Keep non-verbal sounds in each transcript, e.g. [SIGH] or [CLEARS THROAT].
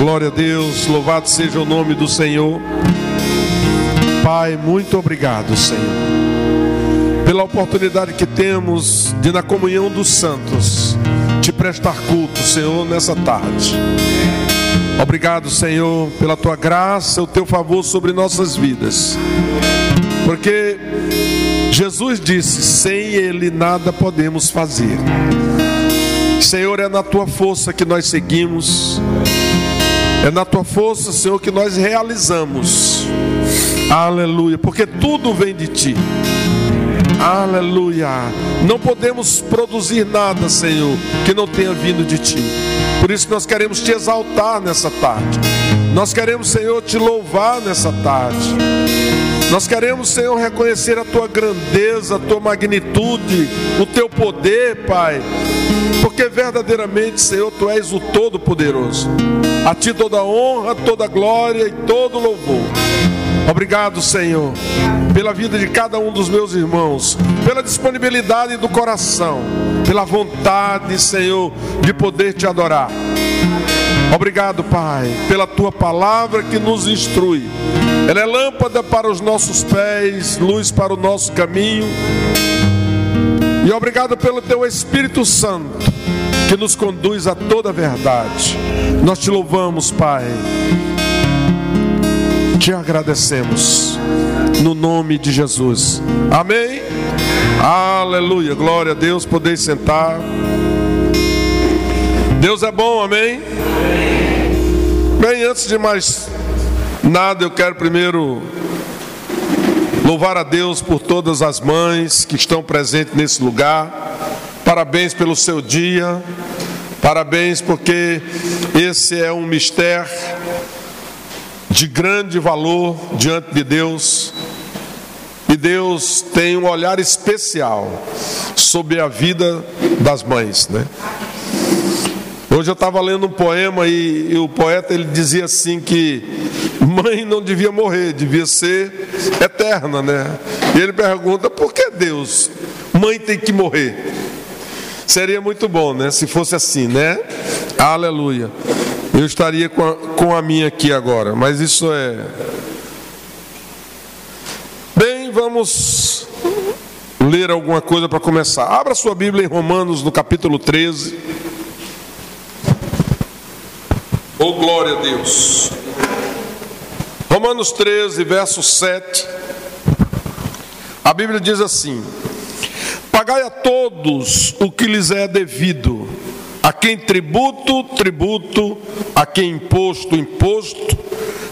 Glória a Deus, louvado seja o nome do Senhor. Pai, muito obrigado, Senhor, pela oportunidade que temos de, na comunhão dos santos, te prestar culto, Senhor, nessa tarde. Obrigado, Senhor, pela tua graça, o teu favor sobre nossas vidas. Porque Jesus disse: sem Ele nada podemos fazer. Senhor, é na tua força que nós seguimos, é na tua força, Senhor, que nós realizamos. Aleluia, porque tudo vem de ti. Aleluia. Não podemos produzir nada, Senhor, que não tenha vindo de ti. Por isso nós queremos te exaltar nessa tarde. Nós queremos, Senhor, te louvar nessa tarde. Nós queremos, Senhor, reconhecer a tua grandeza, a tua magnitude, o teu poder, Pai. Porque verdadeiramente, Senhor, tu és o Todo-Poderoso. A ti toda honra, toda glória e todo louvor. Obrigado, Senhor, pela vida de cada um dos meus irmãos, pela disponibilidade do coração, pela vontade, Senhor, de poder te adorar. Obrigado, Pai, pela tua palavra que nos instrui. Ela é lâmpada para os nossos pés, luz para o nosso caminho. E obrigado pelo teu Espírito Santo que nos conduz a toda a verdade. Nós te louvamos, Pai te agradecemos. No nome de Jesus. Amém. Aleluia. Glória a Deus. Podeis sentar. Deus é bom, amém? Bem, antes de mais nada, eu quero primeiro louvar a Deus por todas as mães que estão presentes nesse lugar. Parabéns pelo seu dia. Parabéns porque esse é um mistério de grande valor diante de Deus. E Deus tem um olhar especial sobre a vida das mães, né? Hoje eu estava lendo um poema e, e, o poeta ele dizia assim que mãe não devia morrer, devia ser eterna, né? E ele pergunta por que Deus, mãe tem que morrer? Seria muito bom, né? Se fosse assim, né? Aleluia. Eu estaria com a, com a minha aqui agora, mas isso é. Bem, vamos ler alguma coisa para começar. Abra sua Bíblia em Romanos, no capítulo 13. Oh, glória a Deus. Romanos 13, verso 7. A Bíblia diz assim: Pagai a todos o que lhes é devido a quem tributo, tributo, a quem imposto, imposto,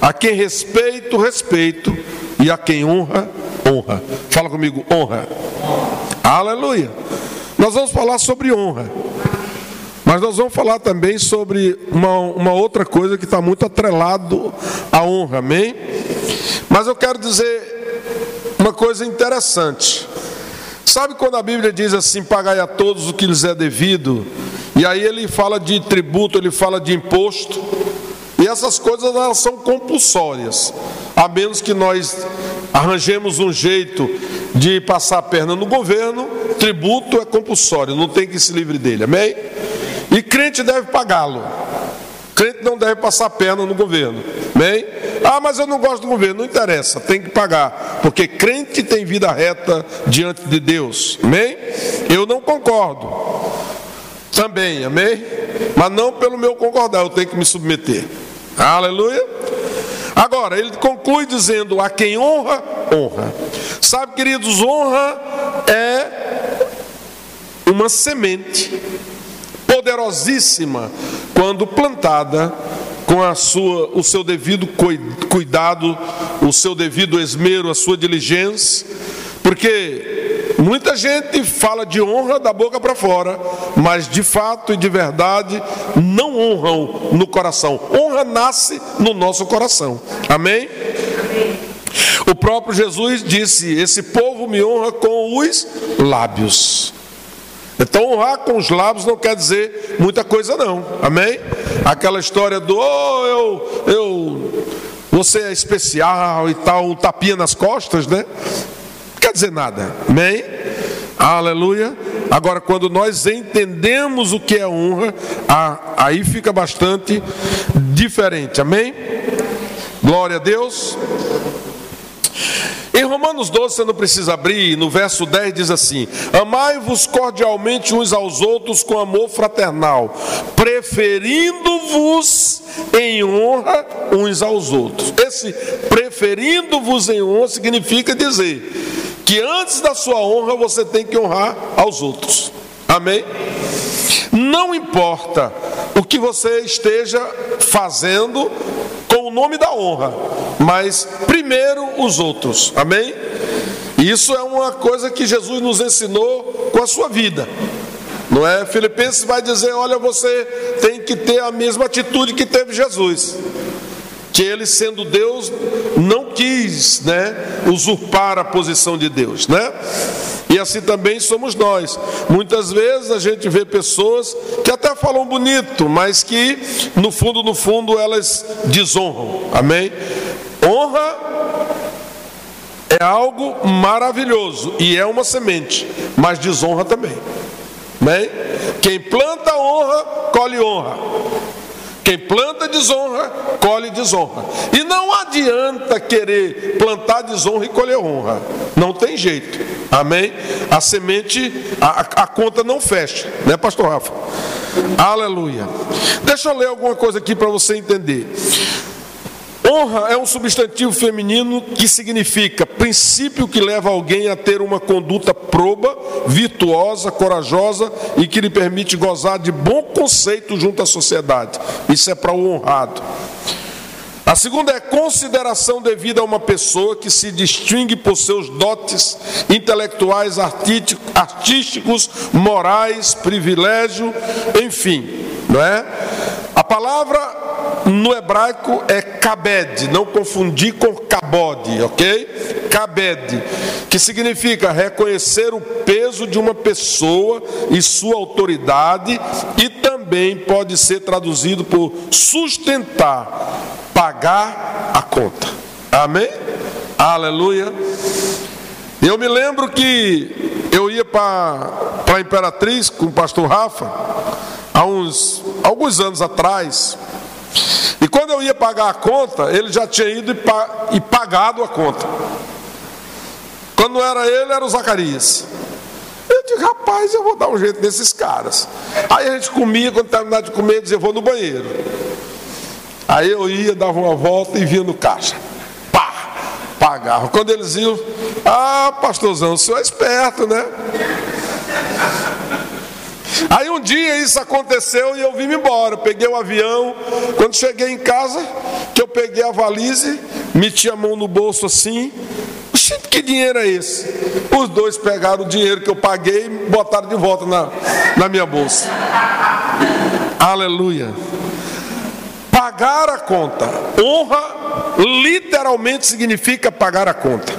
a quem respeito, respeito, e a quem honra, honra. Fala comigo, honra. Aleluia. Nós vamos falar sobre honra. Mas nós vamos falar também sobre uma, uma outra coisa que está muito atrelado à honra, amém? Mas eu quero dizer uma coisa interessante. Sabe quando a Bíblia diz assim: pagai a todos o que lhes é devido? E aí ele fala de tributo, ele fala de imposto. E essas coisas elas são compulsórias. A menos que nós arranjemos um jeito de passar a perna no governo, tributo é compulsório, não tem que se livre dele. Amém? E crente deve pagá-lo. Crente não deve passar a perna no governo. Amém? Ah, mas eu não gosto do governo. Não interessa, tem que pagar. Porque crente tem vida reta diante de Deus. Amém? Eu não concordo. Também, amém? Mas não pelo meu concordar, eu tenho que me submeter. Aleluia. Agora, ele conclui dizendo: a quem honra, honra. Sabe, queridos, honra é uma semente poderosíssima quando plantada com a sua, o seu devido cuidado, o seu devido esmero, a sua diligência, porque Muita gente fala de honra da boca para fora, mas de fato e de verdade não honram no coração. Honra nasce no nosso coração. Amém? O próprio Jesus disse: Esse povo me honra com os lábios. Então, honrar com os lábios não quer dizer muita coisa, não. Amém? Aquela história do, oh, eu, eu, você é especial e tal, um tapinha nas costas, né? quer dizer nada. Amém? Aleluia. Agora, quando nós entendemos o que é honra, aí fica bastante diferente. Amém? Glória a Deus. Em Romanos 12, você não precisa abrir, no verso 10 diz assim: Amai-vos cordialmente uns aos outros com amor fraternal, preferindo-vos em honra uns aos outros. Esse preferindo-vos em honra significa dizer que antes da sua honra você tem que honrar aos outros. Amém? Não importa o que você esteja fazendo o nome da honra, mas primeiro os outros. Amém? Isso é uma coisa que Jesus nos ensinou com a sua vida. Não é? Filipenses vai dizer: olha, você tem que ter a mesma atitude que teve Jesus que ele sendo Deus não quis, né, usurpar a posição de Deus, né? E assim também somos nós. Muitas vezes a gente vê pessoas que até falam bonito, mas que no fundo, no fundo elas desonram. Amém? Honra é algo maravilhoso e é uma semente, mas desonra também. Amém? Quem planta honra, colhe honra. Quem planta desonra, colhe desonra. E não adianta querer plantar desonra e colher honra. Não tem jeito. Amém? A semente, a, a conta não fecha, né, Pastor Rafa? Aleluia. Deixa eu ler alguma coisa aqui para você entender. Honra é um substantivo feminino que significa princípio que leva alguém a ter uma conduta proba, virtuosa, corajosa e que lhe permite gozar de bom conceito junto à sociedade. Isso é para o honrado. A segunda é consideração devida a uma pessoa que se distingue por seus dotes intelectuais, artísticos, morais, privilégio, enfim, não é? A palavra no hebraico é kabed, não confundir com kabod, ok? Kabed, que significa reconhecer o peso de uma pessoa e sua autoridade, e também pode ser traduzido por sustentar, pagar a conta. Amém? Aleluia. Eu me lembro que eu ia para a Imperatriz com o pastor Rafa, há uns alguns anos atrás, e quando eu ia pagar a conta, ele já tinha ido e pagado a conta. Quando não era ele, era o Zacarias. Eu disse, rapaz, eu vou dar um jeito nesses caras. Aí a gente comia, quando terminava de comer, dizia, vou no banheiro. Aí eu ia, dava uma volta e vinha no caixa. Pá! Pagava. Quando eles iam, ah, pastorzão, o senhor é esperto, né? Aí um dia isso aconteceu e eu vim embora. Peguei o avião. Quando cheguei em casa, que eu peguei a valise, meti a mão no bolso assim. Que dinheiro é esse? Os dois pegaram o dinheiro que eu paguei e botaram de volta na, na minha bolsa. Aleluia. Pagar a conta. Honra literalmente significa pagar a conta.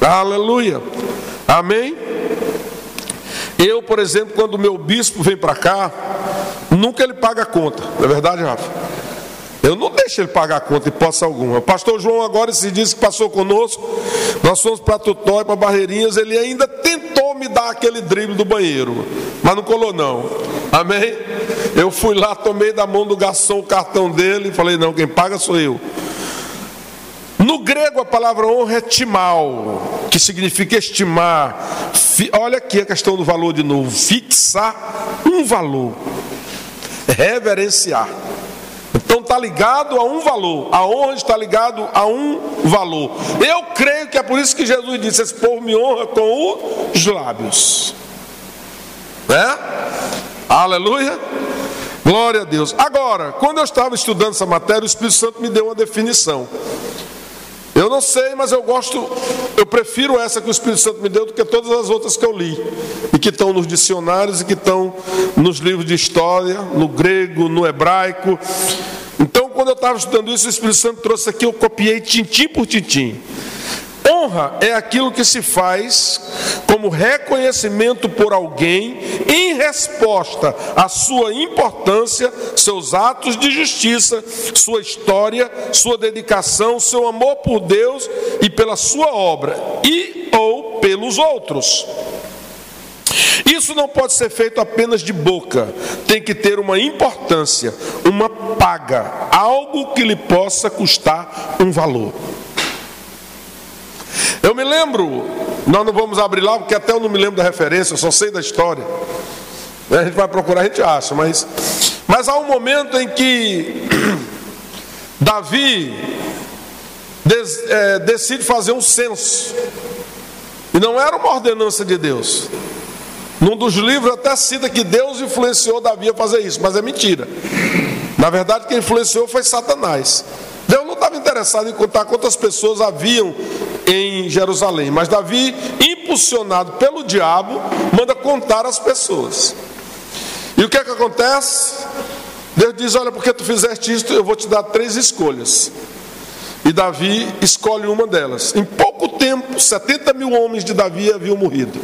Aleluia. Amém? Eu, por exemplo, quando o meu bispo vem para cá, nunca ele paga a conta, não é verdade, Rafa? Eu não deixo ele pagar a conta, hipótese alguma. O pastor João agora se disse que passou conosco. Nós fomos para Tutói, para Barreirinhas. Ele ainda tentou me dar aquele drible do banheiro, mas não colou, não. Amém? Eu fui lá, tomei da mão do garçom o cartão dele e falei: não, quem paga sou eu. No grego a palavra honra é timal, que significa estimar. Olha aqui a questão do valor de novo: fixar um valor, reverenciar. Então está ligado a um valor. A honra está ligado a um valor. Eu creio que é por isso que Jesus disse: Esse povo me honra com os lábios. Né? Aleluia. Glória a Deus. Agora, quando eu estava estudando essa matéria, o Espírito Santo me deu uma definição. Eu não sei, mas eu gosto, eu prefiro essa que o Espírito Santo me deu do que todas as outras que eu li, e que estão nos dicionários e que estão nos livros de história, no grego, no hebraico. Então, quando eu estava estudando isso, o Espírito Santo trouxe aqui, eu copiei tintim por tintim. Honra é aquilo que se faz como reconhecimento por alguém em resposta à sua importância, seus atos de justiça, sua história, sua dedicação, seu amor por Deus e pela sua obra, e ou pelos outros. Isso não pode ser feito apenas de boca, tem que ter uma importância, uma paga, algo que lhe possa custar um valor. Eu me lembro, nós não vamos abrir lá, porque até eu não me lembro da referência, eu só sei da história. A gente vai procurar, a gente acha, mas, mas há um momento em que [CLEARS THROAT] Davi des, é, decide fazer um censo, e não era uma ordenança de Deus. Num dos livros até cita que Deus influenciou Davi a fazer isso, mas é mentira. Na verdade, quem influenciou foi Satanás. Deus não estava interessado em contar quantas pessoas haviam em Jerusalém, mas Davi, impulsionado pelo diabo, manda contar as pessoas. E o que é que acontece? Deus diz: Olha, porque tu fizeste isto, eu vou te dar três escolhas. E Davi escolhe uma delas. Em pouco tempo, 70 mil homens de Davi haviam morrido.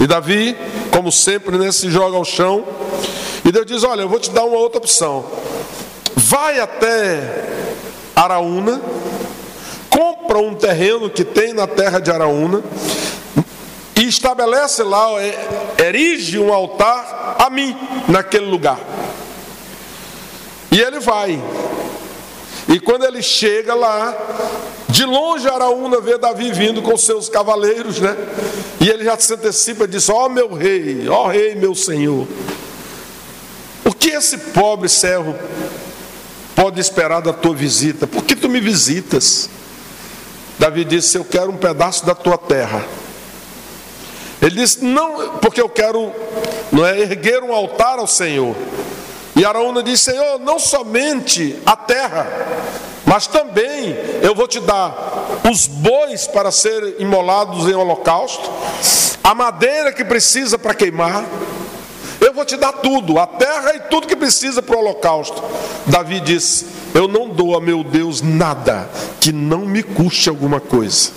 E Davi, como sempre, né, se joga ao chão. E Deus diz: Olha, eu vou te dar uma outra opção. Vai até Araúna, compra um terreno que tem na terra de Araúna e estabelece lá, é, erige um altar a mim naquele lugar. E ele vai. E quando ele chega lá, de longe Araúna vê Davi vindo com seus cavaleiros, né? E ele já se antecipa e diz: Ó oh, meu rei, ó oh, rei, meu senhor. O que esse pobre servo pode esperar da tua visita? Por que tu me visitas? Davi disse: Eu quero um pedaço da tua terra. Ele disse: Não, porque eu quero não é, erguer um altar ao Senhor. E Araúna disse: Senhor, não somente a terra, mas também eu vou te dar os bois para serem imolados em holocausto, a madeira que precisa para queimar. Eu vou te dar tudo, a terra e tudo que precisa para o holocausto. Davi disse: Eu não dou a meu Deus nada que não me custe alguma coisa.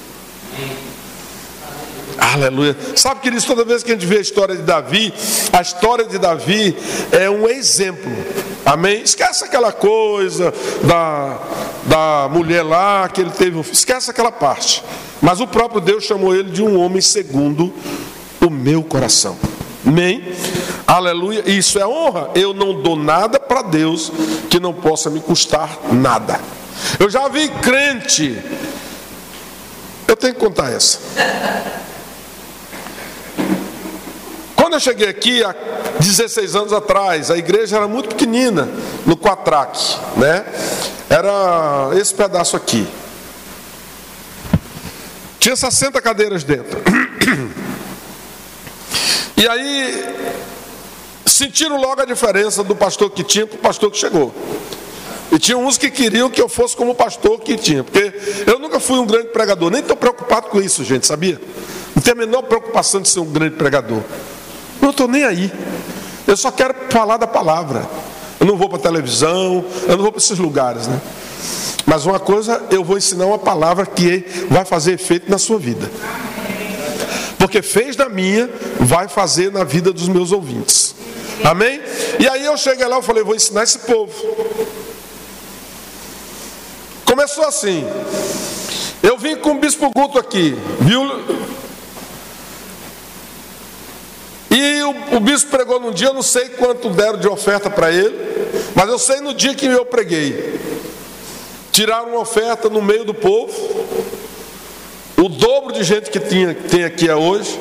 Aleluia. Sabe, queridos, toda vez que a gente vê a história de Davi, a história de Davi é um exemplo. Amém? Esquece aquela coisa da, da mulher lá que ele teve. Esquece aquela parte. Mas o próprio Deus chamou ele de um homem segundo o meu coração. Amém? Aleluia. Isso é honra. Eu não dou nada para Deus que não possa me custar nada. Eu já vi crente. Eu tenho que contar essa. Quando eu cheguei aqui há 16 anos atrás, a igreja era muito pequenina, no Quatraque, né? Era esse pedaço aqui. Tinha 60 cadeiras dentro. [CLEARS THROAT] E aí sentiram logo a diferença do pastor que tinha para o pastor que chegou. E tinha uns que queriam que eu fosse como o pastor que tinha, porque eu nunca fui um grande pregador, nem estou preocupado com isso, gente, sabia? Não tenho a menor preocupação de ser um grande pregador. Não estou nem aí. Eu só quero falar da palavra. Eu não vou para televisão, eu não vou para esses lugares, né? Mas uma coisa, eu vou ensinar uma palavra que vai fazer efeito na sua vida. Porque fez na minha, vai fazer na vida dos meus ouvintes. Amém? E aí eu cheguei lá e falei, vou ensinar esse povo. Começou assim. Eu vim com o bispo Guto aqui, viu? E o, o bispo pregou num dia, eu não sei quanto deram de oferta para ele, mas eu sei no dia que eu preguei. Tiraram uma oferta no meio do povo, o dobro de gente que tinha, tem aqui é hoje,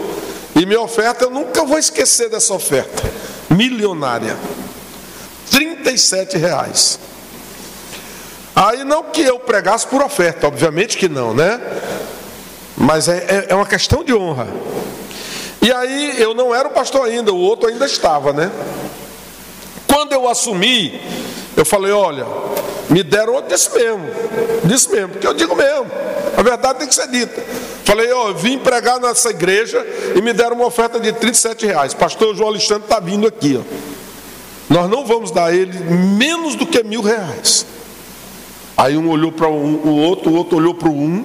e minha oferta, eu nunca vou esquecer dessa oferta, milionária. 37 reais. Aí não que eu pregasse por oferta, obviamente que não, né? Mas é, é, é uma questão de honra. E aí eu não era o pastor ainda, o outro ainda estava, né? Quando eu assumi, eu falei, olha, me deram outro desse mesmo, disse mesmo, porque eu digo mesmo, a verdade tem que ser dita. Falei, ó, eu vim pregar nessa igreja e me deram uma oferta de 37 reais. Pastor João Alexandre está vindo aqui, ó. Nós não vamos dar ele menos do que mil reais. Aí um olhou para um, o outro, o outro olhou para o um,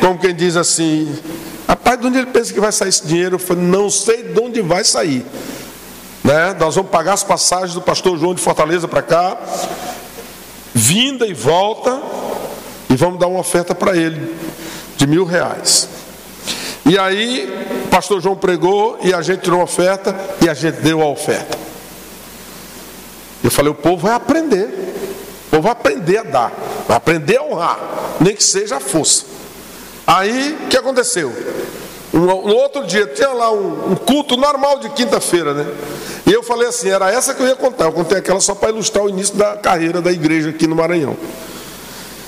como quem diz assim, Rapaz, de onde ele pensa que vai sair esse dinheiro? Eu falei, não sei de onde vai sair. Né? Nós vamos pagar as passagens do pastor João de Fortaleza para cá, vinda e volta, e vamos dar uma oferta para ele de mil reais. E aí, pastor João pregou e a gente tirou uma oferta e a gente deu a oferta. Eu falei, o povo vai aprender. O povo vai aprender a dar, vai aprender a honrar, nem que seja a força. Aí, o que aconteceu? No outro dia, tinha lá um, um culto normal de quinta-feira, né? E eu falei assim, era essa que eu ia contar. Eu contei aquela só para ilustrar o início da carreira da igreja aqui no Maranhão.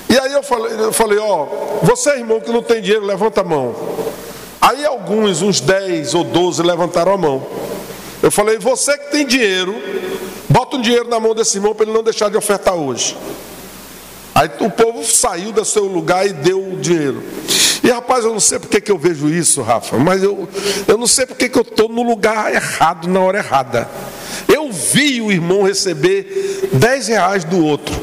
E aí eu falei, eu falei, ó, você irmão que não tem dinheiro, levanta a mão. Aí alguns, uns 10 ou 12, levantaram a mão. Eu falei, você que tem dinheiro, bota um dinheiro na mão desse irmão para ele não deixar de ofertar hoje. Aí o povo saiu do seu lugar e deu o dinheiro. E rapaz, eu não sei porque que eu vejo isso, Rafa, mas eu, eu não sei porque que eu estou no lugar errado, na hora errada. Eu vi o irmão receber 10 reais do outro.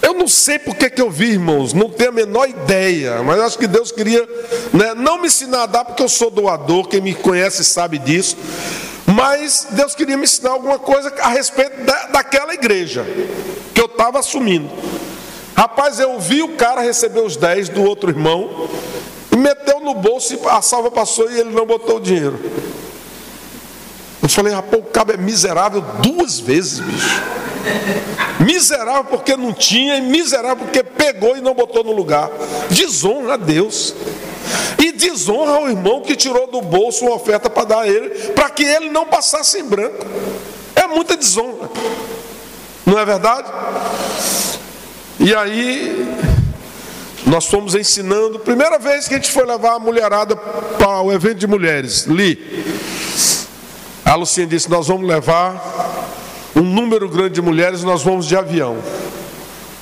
Eu não sei porque que eu vi, irmãos, não tenho a menor ideia, mas acho que Deus queria né, não me ensinar a dar, porque eu sou doador, quem me conhece sabe disso. Mas Deus queria me ensinar alguma coisa a respeito da, daquela igreja que eu estava assumindo. Rapaz, eu vi o cara receber os 10 do outro irmão e meteu no bolso e a salva passou e ele não botou o dinheiro. Eu falei, rapaz, o cabo é miserável duas vezes, bicho. Miserável porque não tinha e miserável porque pegou e não botou no lugar. Desonra a Deus. E desonra ao irmão que tirou do bolso uma oferta para dar a ele, para que ele não passasse em branco. É muita desonra. Não é verdade? E aí, nós fomos ensinando, primeira vez que a gente foi levar a mulherada para o evento de mulheres, Li. A Lucinha disse: Nós vamos levar um número grande de mulheres, nós vamos de avião.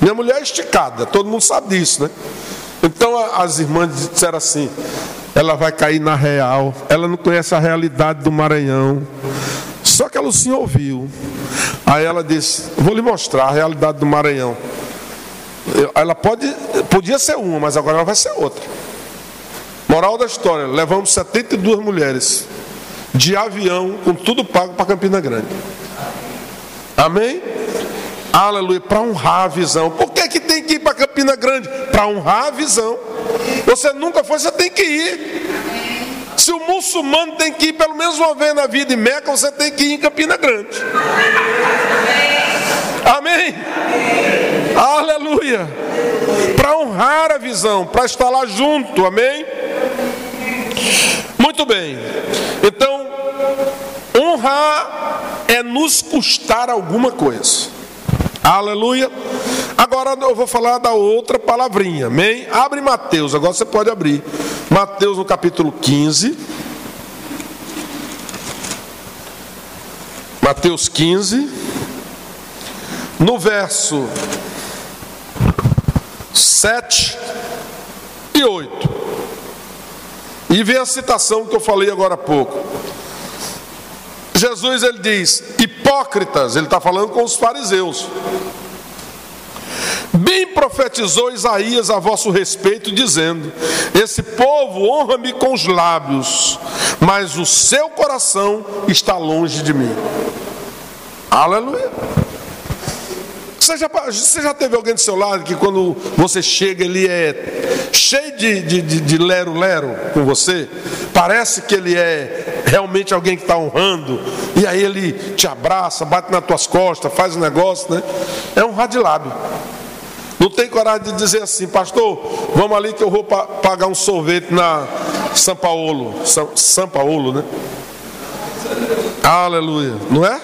Minha mulher é esticada, todo mundo sabe disso, né? Então as irmãs disseram assim: ela vai cair na real, ela não conhece a realidade do Maranhão. Só que a Lucinha ouviu. Aí ela disse: Vou lhe mostrar a realidade do Maranhão. Ela pode, podia ser uma, mas agora ela vai ser outra. Moral da história: levamos 72 mulheres de avião, com tudo pago para Campina Grande. Amém? Aleluia, para honrar a visão. Por que, que tem que ir para Campina Grande? Para honrar a visão. Você nunca foi, você tem que ir. Se o muçulmano tem que ir pelo menos uma vez na vida em Meca, você tem que ir em Campina Grande. Amém? Aleluia. Para honrar a visão, para estar lá junto, amém? Muito bem. Então, honrar é nos custar alguma coisa. Aleluia. Agora eu vou falar da outra palavrinha, amém? Abre Mateus, agora você pode abrir. Mateus no capítulo 15. Mateus 15, no verso 7 e 8. E vem a citação que eu falei agora há pouco. Jesus ele diz: Hipócritas, ele está falando com os fariseus. Bem profetizou Isaías a vosso respeito, dizendo: Esse povo honra-me com os lábios, mas o seu coração está longe de mim. Aleluia. Você já, você já teve alguém do seu lado que quando você chega ele é cheio de lero-lero com você? Parece que ele é realmente alguém que está honrando, e aí ele te abraça, bate nas tuas costas, faz um negócio, né? É um lábio. Não tem coragem de dizer assim, pastor, vamos ali que eu vou pagar um sorvete na São Paulo. São, São Paulo, né? Aleluia. Não é?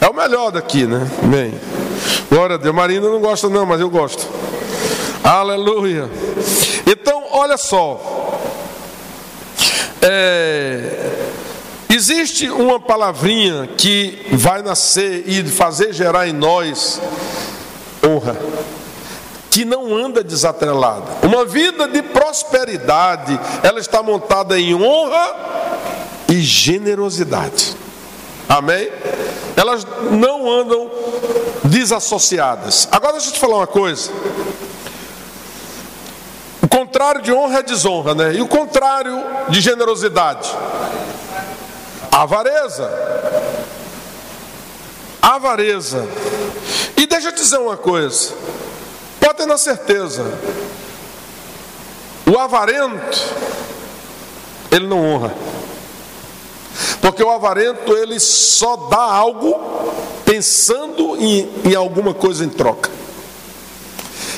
É o melhor daqui, né? Bem. Glória a Deus. Marina não gosta, não, mas eu gosto. Aleluia. Então, olha só. É, existe uma palavrinha que vai nascer e fazer gerar em nós honra, que não anda desatrelada. Uma vida de prosperidade, ela está montada em honra e generosidade. Amém? Elas não andam desassociadas. Agora deixa eu te falar uma coisa. O contrário de honra é desonra, né? E o contrário de generosidade? Avareza. Avareza. E deixa eu te dizer uma coisa. Pode ter na certeza. O avarento, ele não honra. Porque o avarento ele só dá algo pensando em, em alguma coisa em troca.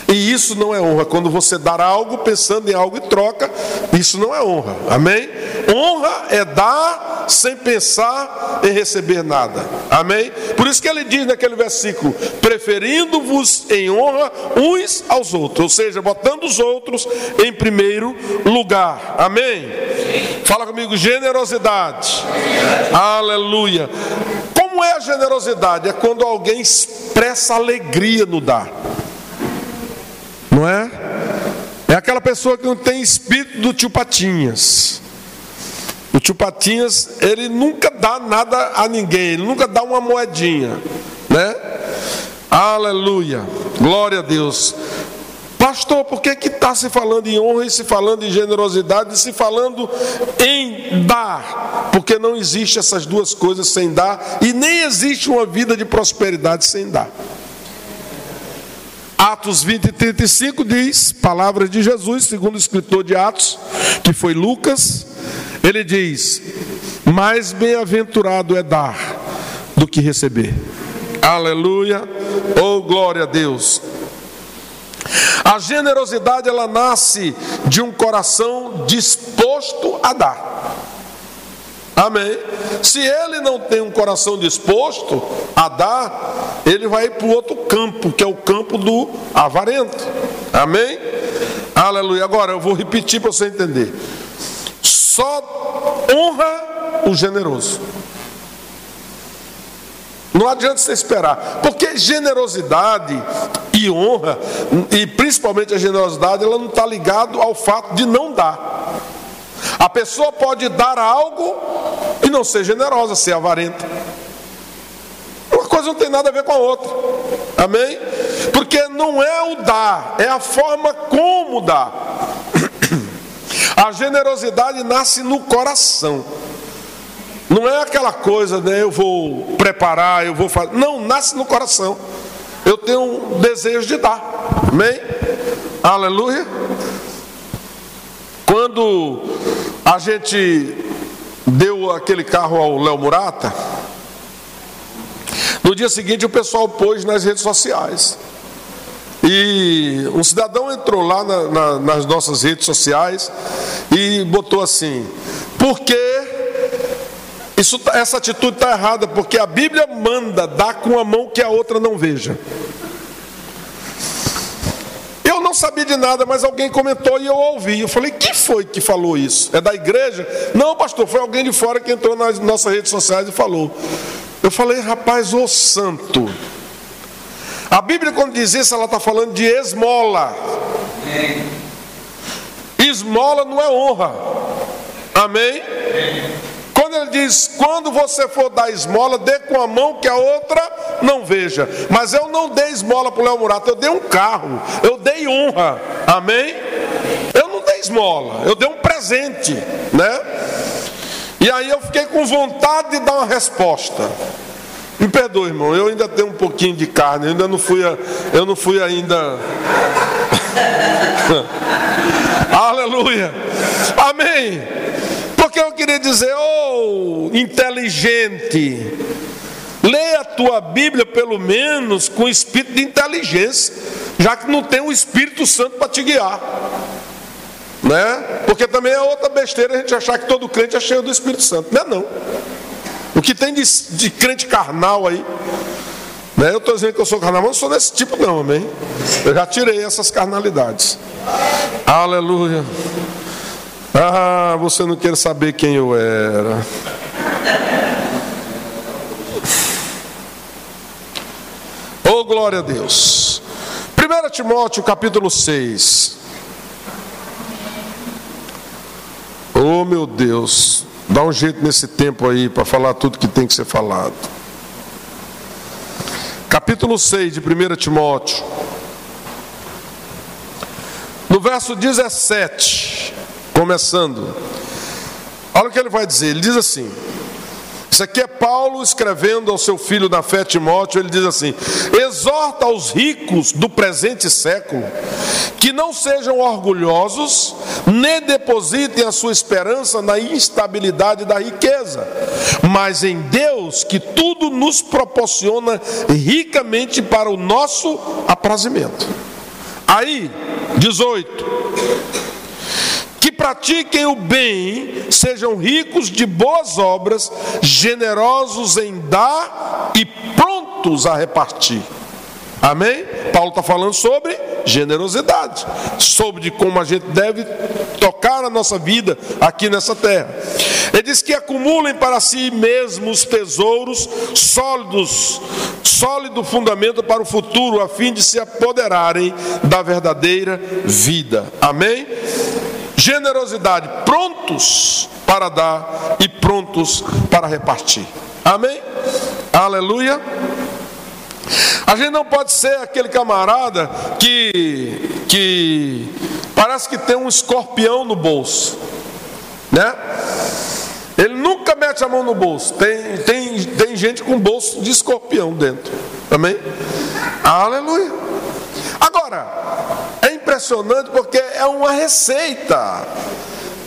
E isso não é honra. Quando você dar algo pensando em algo em troca, isso não é honra. Amém? Honra é dar sem pensar em receber nada. Amém? Por isso que ele diz naquele versículo: preferindo-vos em honra uns aos outros, ou seja, botando os outros em primeiro lugar. Amém? Fala comigo, generosidade. Aleluia. Como é a generosidade? É quando alguém expressa alegria no dar não é? É aquela pessoa que não tem espírito do tio Patinhas. O tio Patinhas, ele nunca dá nada a ninguém, ele nunca dá uma moedinha, né? Aleluia, glória a Deus. Pastor, por que está se falando em honra e se falando em generosidade e se falando em dar? Porque não existe essas duas coisas sem dar e nem existe uma vida de prosperidade sem dar. Atos 20 e 35 diz, palavras de Jesus, segundo o escritor de Atos, que foi Lucas, ele diz: Mais bem-aventurado é dar do que receber. Aleluia, oh glória a Deus. A generosidade ela nasce de um coração disposto a dar. Amém. Se ele não tem um coração disposto a dar, ele vai para o outro campo, que é o campo do avarento. Amém? Aleluia. Agora eu vou repetir para você entender. Só honra o generoso. Não adianta você esperar, porque generosidade e honra, e principalmente a generosidade, ela não está ligado ao fato de não dar. A pessoa pode dar algo e não ser generosa, ser avarenta. Uma coisa não tem nada a ver com a outra. Amém? Porque não é o dar, é a forma como dá. [CLEARS THROAT] A generosidade nasce no coração. Não é aquela coisa, né? Eu vou preparar, eu vou fazer. Não, nasce no coração. Eu tenho um desejo de dar. Amém? Aleluia. Quando a gente deu aquele carro ao Léo Murata, no dia seguinte o pessoal pôs nas redes sociais. E um cidadão entrou lá na, na, nas nossas redes sociais e botou assim: porque isso, essa atitude está errada, porque a Bíblia manda dar com a mão que a outra não veja sabia de nada, mas alguém comentou e eu ouvi. Eu falei, quem foi que falou isso? É da igreja? Não, pastor, foi alguém de fora que entrou nas nossas redes sociais e falou. Eu falei, rapaz, ô santo. A Bíblia, quando diz isso, ela está falando de esmola. Esmola não é honra. Amém? Ele diz, quando você for dar esmola, dê com a mão que a outra não veja. Mas eu não dei esmola para o Léo Murato, eu dei um carro, eu dei honra. Amém? Eu não dei esmola, eu dei um presente, né? E aí eu fiquei com vontade de dar uma resposta. Me perdoe, irmão, eu ainda tenho um pouquinho de carne, eu ainda não fui, eu não fui ainda. [LAUGHS] Aleluia. Amém queria dizer, oh, inteligente, leia a tua Bíblia pelo menos com espírito de inteligência, já que não tem o Espírito Santo para te guiar. Né? Porque também é outra besteira a gente achar que todo crente é cheio do Espírito Santo. Não é não. O que tem de, de crente carnal aí. Né? Eu estou dizendo que eu sou carnal, mas não sou desse tipo não, amém? Eu já tirei essas carnalidades. Aleluia. Ah, você não quer saber quem eu era. Oh, glória a Deus. 1 Timóteo capítulo 6. Oh, meu Deus. Dá um jeito nesse tempo aí para falar tudo que tem que ser falado. Capítulo 6 de 1 Timóteo. No verso 17 começando. Olha o que ele vai dizer. Ele diz assim: Isso aqui é Paulo escrevendo ao seu filho na fé Timóteo, ele diz assim: exorta aos ricos do presente século que não sejam orgulhosos, nem depositem a sua esperança na instabilidade da riqueza, mas em Deus que tudo nos proporciona ricamente para o nosso aprazimento. Aí, 18 que pratiquem o bem, sejam ricos de boas obras, generosos em dar e prontos a repartir. Amém? Paulo está falando sobre generosidade, sobre como a gente deve tocar a nossa vida aqui nessa terra. Ele diz que acumulem para si mesmos tesouros sólidos, sólido fundamento para o futuro, a fim de se apoderarem da verdadeira vida. Amém? Generosidade, prontos para dar e prontos para repartir. Amém? Aleluia. A gente não pode ser aquele camarada que, que parece que tem um escorpião no bolso, né? Ele nunca mete a mão no bolso. Tem, tem, tem gente com bolso de escorpião dentro. Amém? Aleluia. Agora, é impressionante porque é uma receita.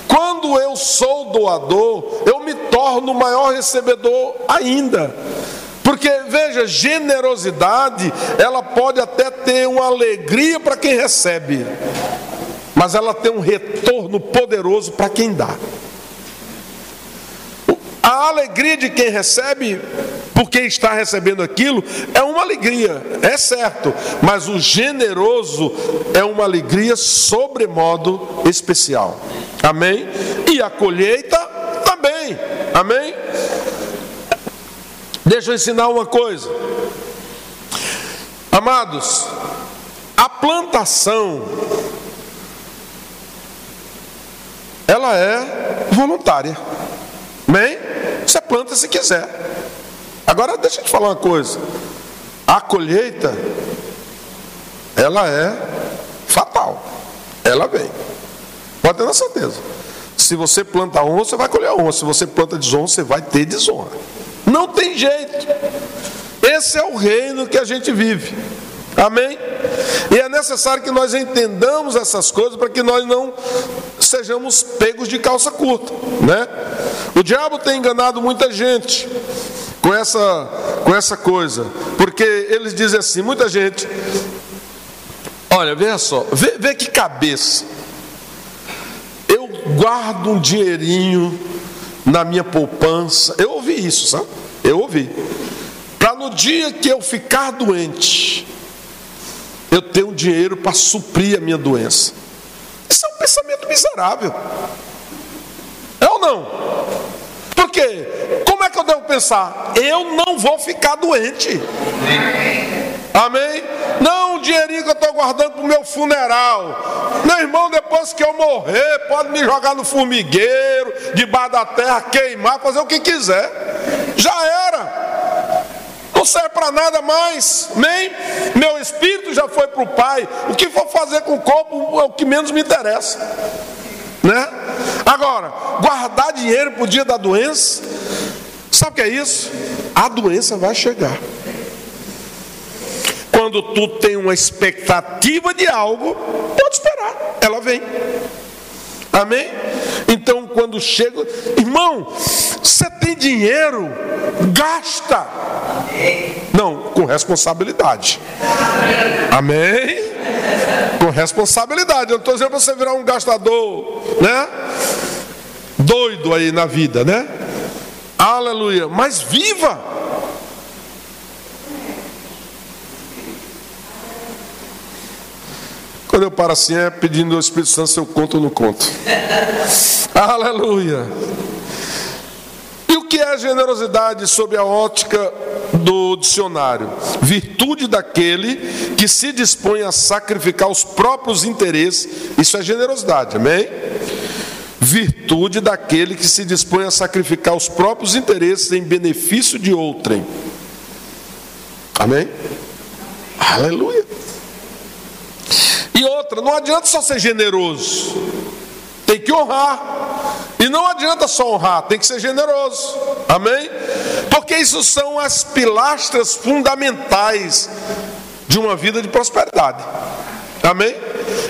Quando eu sou doador, eu me torno maior recebedor ainda. Porque veja, generosidade, ela pode até ter uma alegria para quem recebe, mas ela tem um retorno poderoso para quem dá. A alegria de quem recebe, porque está recebendo aquilo, é uma alegria, é certo, mas o generoso é uma alegria sobremodo especial. Amém? E a colheita também. Amém? Deixa eu ensinar uma coisa. Amados, a plantação ela é voluntária. Amém? Você planta se quiser. Agora deixa eu te falar uma coisa. A colheita, ela é fatal. Ela vem. Pode ter certeza. Se você planta honra, você vai colher honra. Se você planta desonra, você vai ter desonra. Não tem jeito. Esse é o reino que a gente vive. Amém? E é necessário que nós entendamos essas coisas para que nós não sejamos pegos de calça curta, né? O diabo tem enganado muita gente com essa com essa coisa, porque eles dizem assim, muita gente Olha, veja só, vê, vê que cabeça. Eu guardo um dinheirinho na minha poupança. Eu ouvi isso, sabe? Eu ouvi. Para no dia que eu ficar doente, eu tenho dinheiro para suprir a minha doença. Isso é um pensamento miserável. É ou não? Por quê? Como é que eu devo pensar? Eu não vou ficar doente. Amém? Não o dinheirinho que eu estou guardando para o meu funeral. Meu irmão, depois que eu morrer, pode me jogar no formigueiro, debaixo da terra, queimar, fazer o que quiser. Já era não serve para nada mais, amém? Meu espírito já foi para o Pai, o que for fazer com o corpo é o que menos me interessa, né? Agora, guardar dinheiro para o dia da doença, sabe o que é isso? A doença vai chegar. Quando tu tem uma expectativa de algo, pode esperar, ela vem. Amém? Então, quando chega, irmão, você tem dinheiro, gasta. Não, com responsabilidade. Amém? Responsabilidade. Eu não estou dizendo para você virar um gastador, né? Doido aí na vida, né? Aleluia. Mas viva. Quando eu paro assim é pedindo ao Espírito Santo se eu conto ou não conto. [LAUGHS] Aleluia. E o que é generosidade sob a ótica do dicionário? Virtude daquele que se dispõe a sacrificar os próprios interesses. Isso é generosidade, amém? Virtude daquele que se dispõe a sacrificar os próprios interesses em benefício de outrem. Amém? Aleluia. E outra, não adianta só ser generoso, tem que honrar. E não adianta só honrar, tem que ser generoso. Amém? Porque isso são as pilastras fundamentais de uma vida de prosperidade. Amém?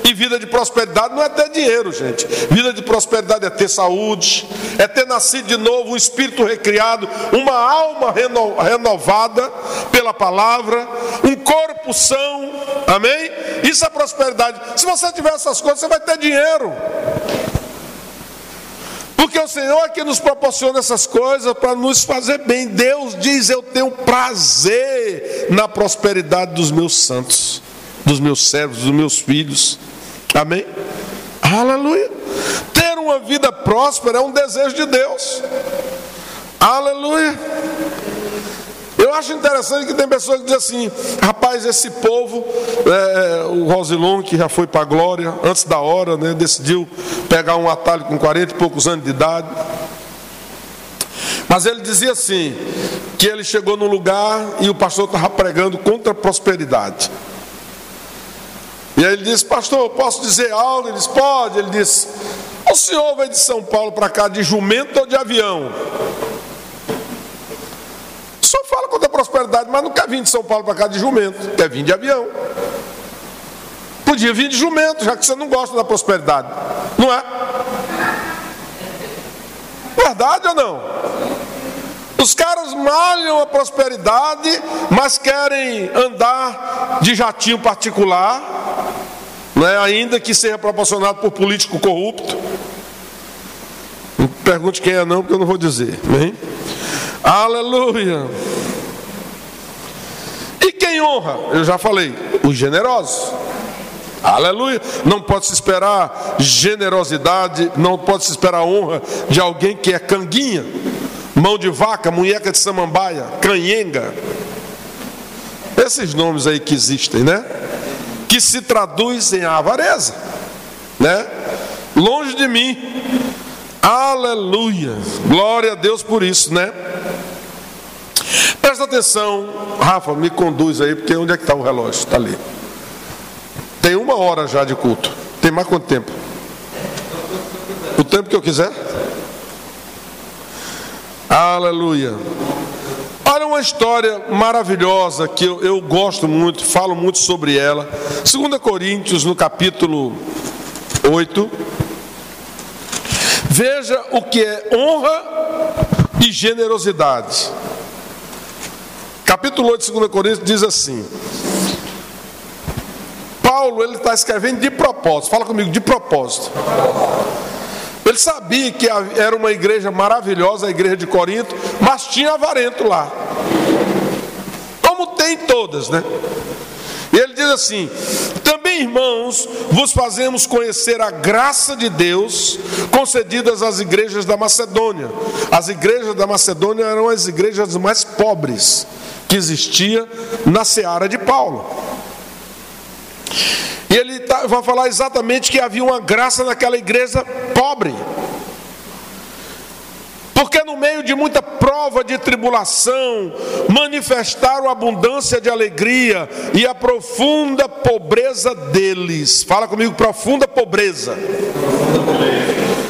E vida de prosperidade não é ter dinheiro, gente. Vida de prosperidade é ter saúde, é ter nascido de novo, um espírito recriado, uma alma reno, renovada pela palavra, um corpo são. Amém? Isso é prosperidade. Se você tiver essas coisas, você vai ter dinheiro. Porque o Senhor é que nos proporciona essas coisas para nos fazer bem. Deus diz: Eu tenho prazer na prosperidade dos meus santos, dos meus servos, dos meus filhos. Amém? Aleluia. Ter uma vida próspera é um desejo de Deus. Aleluia. Eu acho interessante que tem pessoas que dizem assim: rapaz, esse povo, é, o Rosilon, que já foi para a glória, antes da hora, né, decidiu pegar um atalho com 40 e poucos anos de idade. Mas ele dizia assim: que ele chegou num lugar e o pastor estava pregando contra a prosperidade. E aí ele disse: Pastor, posso dizer algo? Ele disse: Pode. Ele disse: O senhor veio de São Paulo para cá de jumento ou de avião? Contra a prosperidade, mas não quer vir de São Paulo para cá de jumento, quer vir de avião. Podia vir de jumento, já que você não gosta da prosperidade, não é? Verdade ou não? Os caras malham a prosperidade, mas querem andar de jatinho particular, não é? ainda que seja proporcionado por político corrupto. Não pergunte quem é não, porque eu não vou dizer. Amém? Aleluia. Honra? Eu já falei, os generosos. Aleluia. Não pode se esperar generosidade, não pode se esperar honra de alguém que é canguinha, mão de vaca, munheca de samambaia, canhenga. Esses nomes aí que existem, né? Que se traduzem em avareza, né? Longe de mim. Aleluia. Glória a Deus por isso, né? Presta atenção, Rafa, me conduz aí, porque onde é que está o relógio? Está ali. Tem uma hora já de culto. Tem mais quanto tempo? O tempo que eu quiser? Aleluia. Olha uma história maravilhosa que eu, eu gosto muito, falo muito sobre ela. 2 Coríntios, no capítulo 8. Veja o que é honra e generosidade. Capítulo 8 de 2 Coríntios diz assim: Paulo ele está escrevendo de propósito, fala comigo, de propósito. Ele sabia que era uma igreja maravilhosa, a igreja de Corinto, mas tinha avarento lá. Como tem todas, né? E ele diz assim: Também, irmãos, vos fazemos conhecer a graça de Deus concedidas às igrejas da Macedônia. As igrejas da Macedônia eram as igrejas mais pobres que existia na seara de Paulo. E ele tá, vai falar exatamente que havia uma graça naquela igreja pobre. Porque no meio de muita prova de tribulação, manifestaram abundância de alegria e a profunda pobreza deles. Fala comigo, profunda pobreza.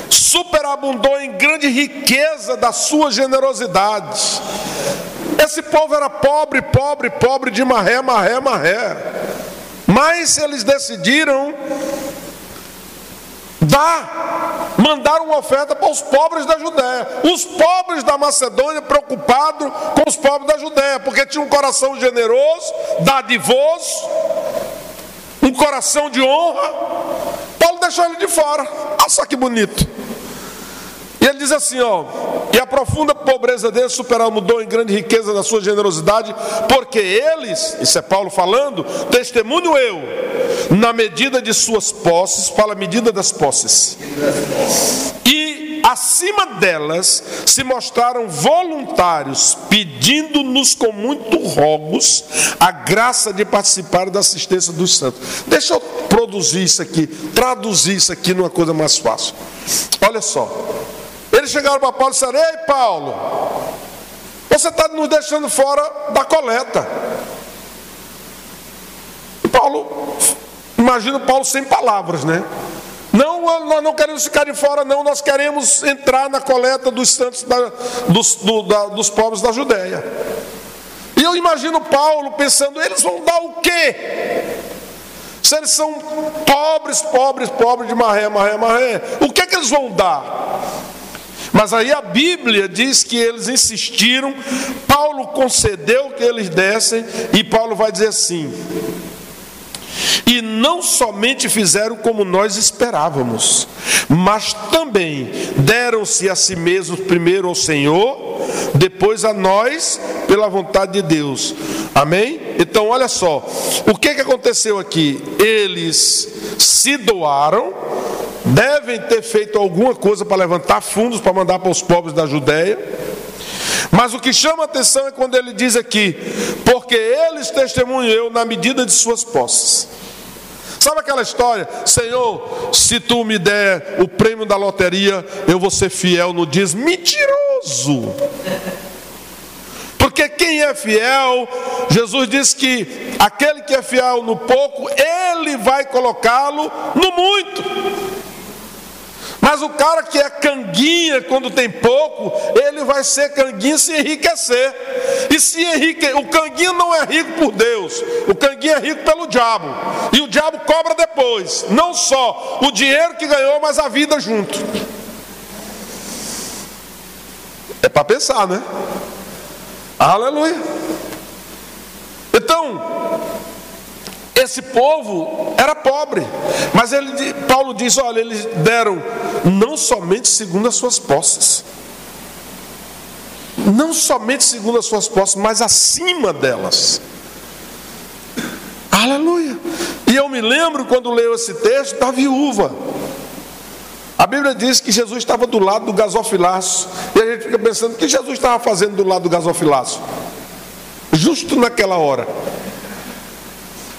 Superabundou em grande riqueza da sua generosidade. Esse povo era pobre, pobre, pobre de maré, maré, maré. Mas eles decidiram dar, mandar uma oferta para os pobres da Judéia. Os pobres da Macedônia preocupados com os pobres da Judéia, porque tinha um coração generoso, dadivoso, um coração de honra. Paulo deixou ele de fora. Olha só que bonito. E ele diz assim, ó, e a profunda pobreza deles superou, mudou em grande riqueza da sua generosidade, porque eles, isso é Paulo falando, testemunho eu, na medida de suas posses, fala medida das posses. E acima delas se mostraram voluntários, pedindo-nos com muito rogos a graça de participar da assistência dos santos. Deixa eu produzir isso aqui, traduzir isso aqui numa coisa mais fácil. Olha só. Eles chegaram para Paulo e disseram: Ei, Paulo, você está nos deixando fora da coleta. E Paulo, imagina Paulo sem palavras, né? Não nós não queremos ficar de fora, não. Nós queremos entrar na coleta dos santos, da, dos, do, da, dos pobres da Judéia. E eu imagino Paulo pensando: eles vão dar o quê? Se eles são pobres, pobres, pobres de maré, maré, maré, o que é que eles vão dar? Mas aí a Bíblia diz que eles insistiram, Paulo concedeu que eles dessem, e Paulo vai dizer assim: e não somente fizeram como nós esperávamos, mas também deram-se a si mesmos primeiro ao Senhor, depois a nós, pela vontade de Deus. Amém? Então, olha só, o que, que aconteceu aqui? Eles se doaram, devem ter feito alguma coisa para levantar fundos para mandar para os pobres da Judéia. Mas o que chama atenção é quando ele diz aqui: porque eles testemunham eu na medida de suas posses. Sabe aquela história? Senhor, se tu me der o prêmio da loteria, eu vou ser fiel no diz mentiroso. Porque quem é fiel, Jesus diz que aquele que é fiel no pouco, ele vai colocá-lo no muito. Mas o cara que é canguinha quando tem pouco, ele vai ser canguinha se enriquecer. E se enriquecer, o canguinho não é rico por Deus, o canguinho é rico pelo diabo. E o diabo cobra depois, não só o dinheiro que ganhou, mas a vida junto. É para pensar, né? Aleluia. Então, esse povo era pobre, mas ele, Paulo diz: olha, eles deram não somente segundo as suas posses, não somente segundo as suas posses, mas acima delas. Aleluia. E eu me lembro quando leio esse texto da viúva. A Bíblia diz que Jesus estava do lado do gasofilaço. E a gente fica pensando: o que Jesus estava fazendo do lado do gasofilaço? Justo naquela hora.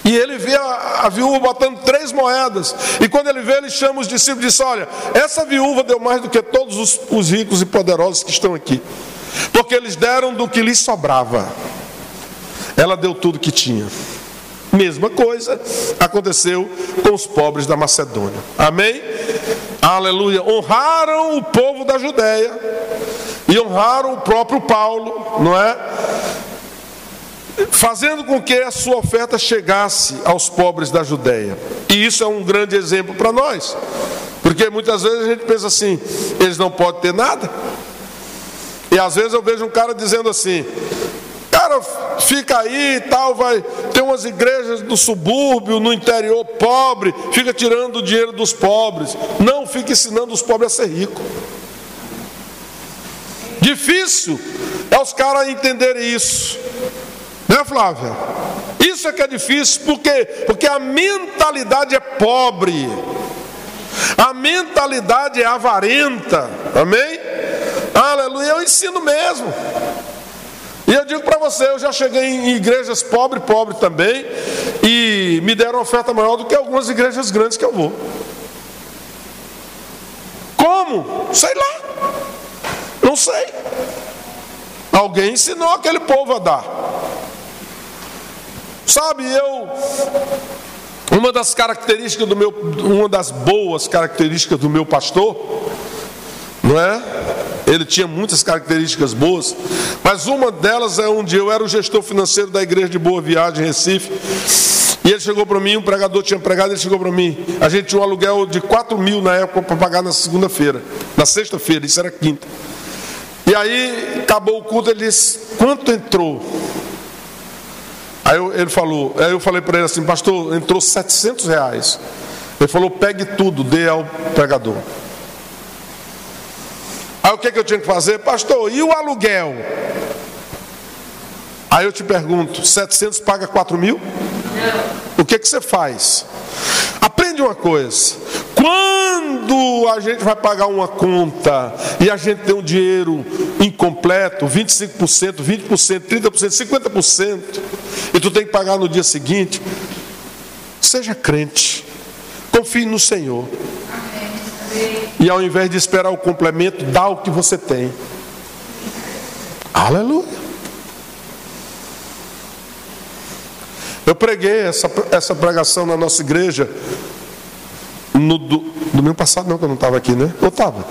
E ele vê a, a, viúva botando três moedas. E quando ele vê, ele chama os discípulos e diz: Olha, essa viúva deu mais do que todos os, os ricos e poderosos que estão aqui. Porque eles deram do que lhes sobrava. Ela deu tudo que tinha. Mesma coisa aconteceu com os pobres da Macedônia. Amém? Aleluia. Honraram o povo da Judéia e honraram o próprio Paulo, não é? Fazendo com que a sua oferta chegasse aos pobres da Judéia. E isso é um grande exemplo para nós, porque muitas vezes a gente pensa assim: eles não podem ter nada. E às vezes eu vejo um cara dizendo assim: cara, fica aí e tal, vai ter umas igrejas do subúrbio, no interior pobre, fica tirando o dinheiro dos pobres. Não, fica ensinando os pobres a ser rico. Difícil é os caras entenderem isso. Né, Flávia? Isso é que é difícil, por quê? Porque a mentalidade é pobre, a mentalidade é avarenta, amém? Aleluia, eu ensino mesmo. E eu digo para você, eu já cheguei em igrejas pobre, pobre também, e me deram oferta maior do que algumas igrejas grandes que eu vou. Como? Sei lá. Não sei. Alguém ensinou aquele povo a dar. Sabe, eu uma das características do meu, uma das boas características do meu pastor, não é? Ele tinha muitas características boas, mas uma delas é onde eu era o gestor financeiro da igreja de Boa Viagem, Recife. E ele chegou para mim, um pregador tinha pregado, ele chegou para mim. A gente tinha um aluguel de 4 mil na época para pagar na segunda-feira, na sexta-feira, isso era quinta. E aí acabou o culto, ele disse: Quanto entrou? Aí eu, ele falou, aí eu falei para ele assim, pastor, entrou 700 reais. Ele falou, pegue tudo, dê ao pregador. Aí o que, que eu tinha que fazer? Pastor, e o aluguel? Aí eu te pergunto, 700 paga 4 mil? Não. O que, que você faz? Aprende uma coisa. Quando a gente vai pagar uma conta e a gente tem um dinheiro incompleto, 25%, 20%, 30%, 50%, e tu tem que pagar no dia seguinte, seja crente. Confie no Senhor. E ao invés de esperar o complemento, dá o que você tem. Aleluia. Eu preguei essa, essa pregação na nossa igreja no do, domingo passado não, que eu não estava aqui, né? Eu estava.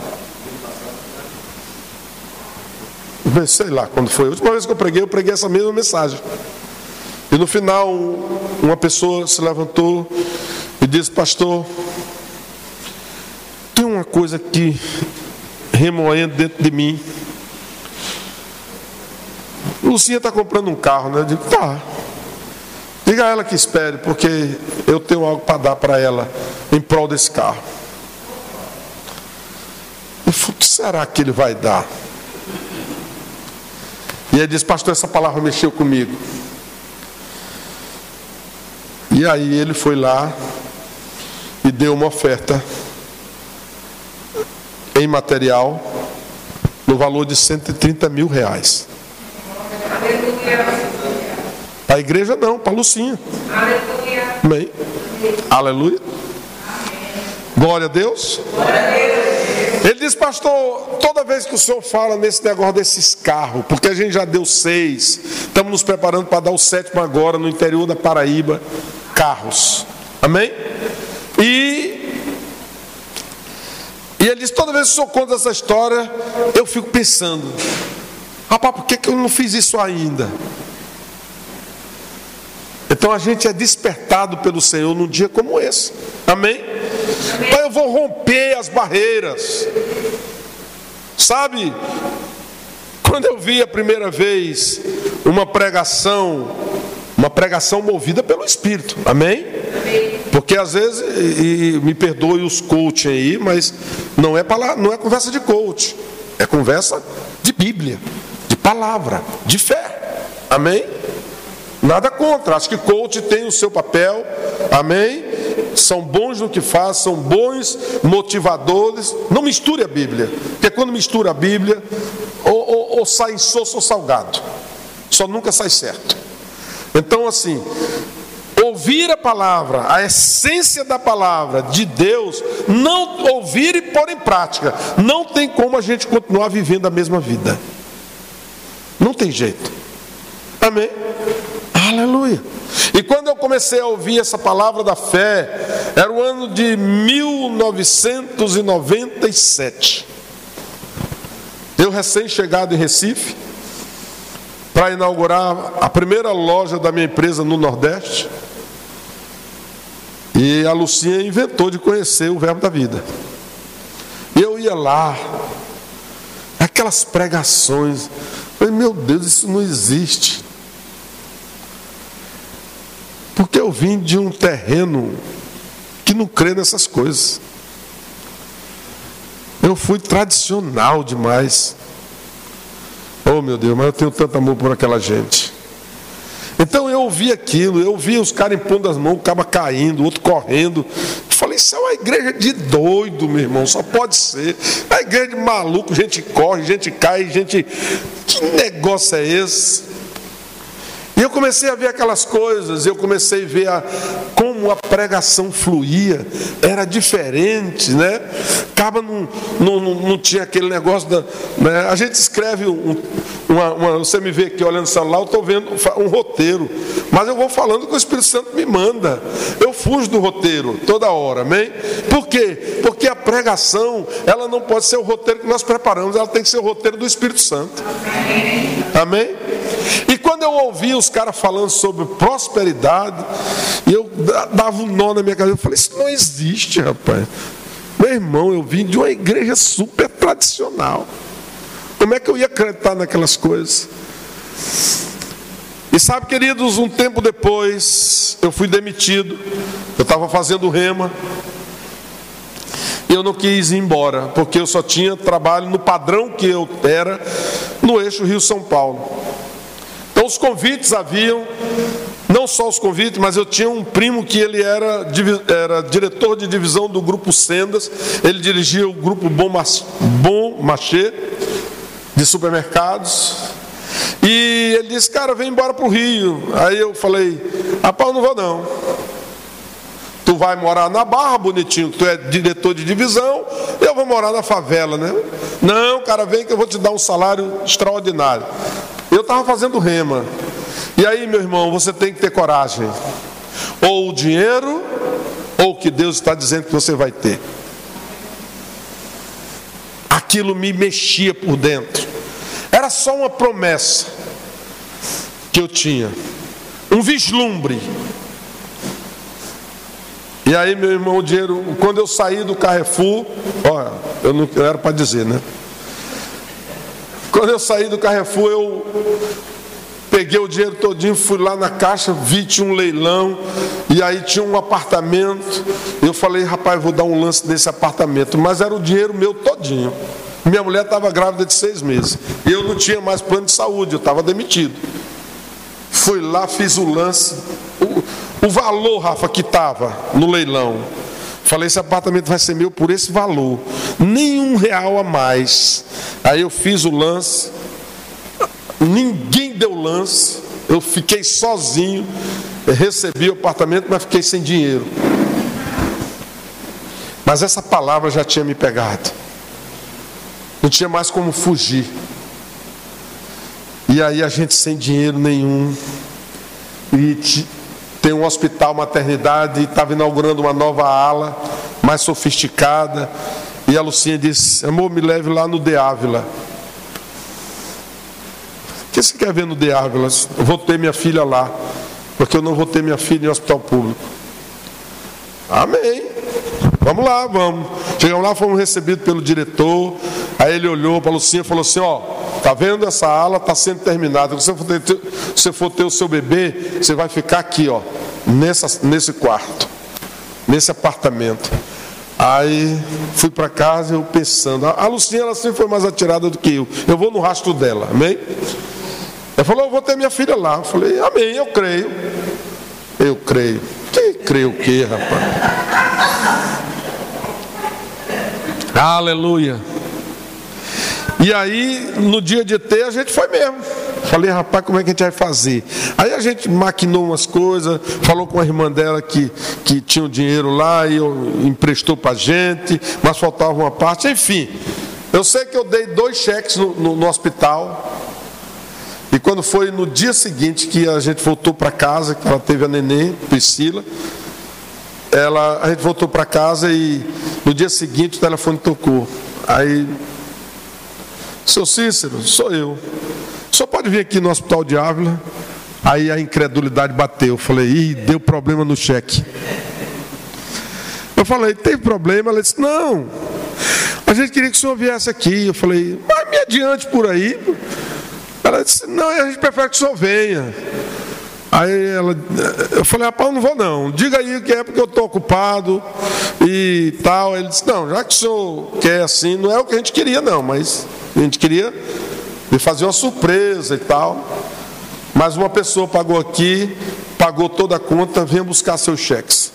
Sei lá quando foi. A última vez que eu preguei, eu preguei essa mesma mensagem. E no final, uma pessoa se levantou e disse: Pastor, tem uma coisa que remoendo dentro de mim. Lucinha está comprando um carro, né? Eu digo: Tá. Diga a ela que espere, porque eu tenho algo para dar para ela em prol desse carro. O que será que ele vai dar? E ele disse, pastor, essa palavra mexeu comigo. E aí ele foi lá e deu uma oferta em material no valor de 130 mil reais. Para a igreja não, para a Lucinha. Aleluia. Amém. Aleluia. Glória a Deus. Glória a Deus. Ele diz, pastor, toda vez que o senhor fala nesse negócio desses carros, porque a gente já deu seis, estamos nos preparando para dar o sétimo agora no interior da Paraíba, carros. Amém? E, e ele diz, toda vez que o senhor conta essa história, eu fico pensando, rapaz, por que, que eu não fiz isso ainda? Então a gente é despertado pelo Senhor num dia como esse. Amém? Pai, eu vou romper as barreiras. Sabe, quando eu vi a primeira vez uma pregação, uma pregação movida pelo Espírito, amém? Porque às vezes, e, e me perdoe os coach aí, mas não é, palavra, não é conversa de coach, é conversa de Bíblia, de palavra, de fé, amém? Nada contra, acho que coach tem o seu papel, amém? São bons no que faz, são bons motivadores. Não misture a Bíblia, porque quando mistura a Bíblia, ou, ou, ou sai insosso ou salgado, só nunca sai certo. Então, assim, ouvir a palavra, a essência da palavra de Deus, não ouvir e pôr em prática, não tem como a gente continuar vivendo a mesma vida. Não tem jeito. Amém? Aleluia. E quando eu comecei a ouvir essa palavra da fé, era o ano de 1997. Eu recém-chegado em Recife, para inaugurar a primeira loja da minha empresa no Nordeste. E a Lucinha inventou de conhecer o Verbo da Vida. Eu ia lá, aquelas pregações. Falei, meu Deus, isso não existe. Porque eu vim de um terreno que não crê nessas coisas. Eu fui tradicional demais. Oh meu Deus, mas eu tenho tanto amor por aquela gente. Então eu ouvi aquilo, eu vi os caras impondo as mãos, o cara caindo, o outro correndo. Eu falei, isso é uma igreja de doido, meu irmão, só pode ser. É uma igreja de maluco, gente corre, gente cai, gente. Que negócio é esse? E eu comecei a ver aquelas coisas, eu comecei a ver a, como a pregação fluía, era diferente, né? Acaba não, não, não, tinha aquele negócio da. Né? A gente escreve um, uma, uma, Você me vê aqui olhando o celular, eu estou vendo um roteiro, mas eu vou falando que o Espírito Santo me manda. Eu fujo do roteiro toda hora, amém? Por quê? Porque a pregação, ela não pode ser o roteiro que nós preparamos, ela tem que ser o roteiro do Espírito Santo. Amém? E eu ouvi os caras falando sobre prosperidade, eu dava um nó na minha cabeça, eu falei, isso não existe, rapaz. Meu irmão, eu vim de uma igreja super tradicional. Como é que eu ia acreditar naquelas coisas? E sabe, queridos, um tempo depois, eu fui demitido. Eu estava fazendo rema. Eu não quis ir embora, porque eu só tinha trabalho no padrão que eu era no eixo Rio-São Paulo. Então os convites haviam, não só os convites, mas eu tinha um primo que ele era, era diretor de divisão do grupo Sendas, ele dirigia o grupo Bom, Bom Machê de supermercados. E ele disse, cara, vem embora para o Rio. Aí eu falei, rapaz, não vou não. Tu vai morar na Barra, bonitinho, tu é diretor de divisão, eu vou morar na favela, né? Não, cara, vem que eu vou te dar um salário extraordinário. Eu estava fazendo rema. E aí, meu irmão, você tem que ter coragem. Ou o dinheiro ou o que Deus está dizendo que você vai ter. Aquilo me mexia por dentro. Era só uma promessa que eu tinha, um vislumbre. E aí, meu irmão, o dinheiro, quando eu saí do Carrefour, olha, eu não era para dizer, né? Quando eu saí do Carrefour, eu peguei o dinheiro todinho, fui lá na caixa, vi tinha um leilão, e aí tinha um apartamento. Eu falei, rapaz, vou dar um lance nesse apartamento, mas era o dinheiro meu todinho. Minha mulher estava grávida de seis meses. Eu não tinha mais plano de saúde, eu estava demitido. Fui lá, fiz o lance. O, o valor, Rafa, que estava no leilão. Falei, esse apartamento vai ser meu por esse valor. Nenhum real a mais. Aí eu fiz o lance. Ninguém deu lance. Eu fiquei sozinho. Recebi o apartamento, mas fiquei sem dinheiro. Mas essa palavra já tinha me pegado. Não tinha mais como fugir. E aí a gente sem dinheiro nenhum. E tem um hospital maternidade, estava inaugurando uma nova ala, mais sofisticada. E a Lucinha disse: Amor, me leve lá no De Ávila. O que você quer ver no De Ávila? Eu vou ter minha filha lá, porque eu não vou ter minha filha em hospital público. Amém. Vamos lá, vamos. Chegamos lá, fomos recebidos pelo diretor. Aí ele olhou para a Lucinha e falou assim: Ó, tá vendo essa ala? Está sendo terminada. Se você, for ter, se você for ter o seu bebê, você vai ficar aqui, ó, nessa, nesse quarto, nesse apartamento. Aí fui para casa eu pensando. A Lucinha ela sempre foi mais atirada do que eu. Eu vou no rastro dela, amém? Ela falou: Eu vou ter minha filha lá. Eu falei: Amém, eu creio. Eu creio. Que creio o quê, rapaz? Aleluia. E aí, no dia de ter, a gente foi mesmo. Falei, rapaz, como é que a gente vai fazer? Aí a gente maquinou umas coisas, falou com a irmã dela que, que tinha o dinheiro lá e emprestou para a gente, mas faltava uma parte. Enfim, eu sei que eu dei dois cheques no, no, no hospital. E quando foi no dia seguinte que a gente voltou para casa, que ela teve a neném, Priscila, ela, a gente voltou para casa e no dia seguinte o telefone tocou. Aí seu Cícero, sou eu. O senhor pode vir aqui no Hospital de Ávila? Aí a incredulidade bateu. Eu falei, ih, deu problema no cheque. Eu falei, tem problema? Ela disse, não. A gente queria que o senhor viesse aqui. Eu falei, mas me adiante por aí. Ela disse, não, a gente prefere que o senhor venha. Aí ela, eu falei, rapaz, não vou não. Diga aí que é porque eu estou ocupado e tal. Ele disse, não, já que o senhor quer assim, não é o que a gente queria, não, mas a gente queria lhe fazer uma surpresa e tal. Mas uma pessoa pagou aqui, pagou toda a conta, venha buscar seus cheques.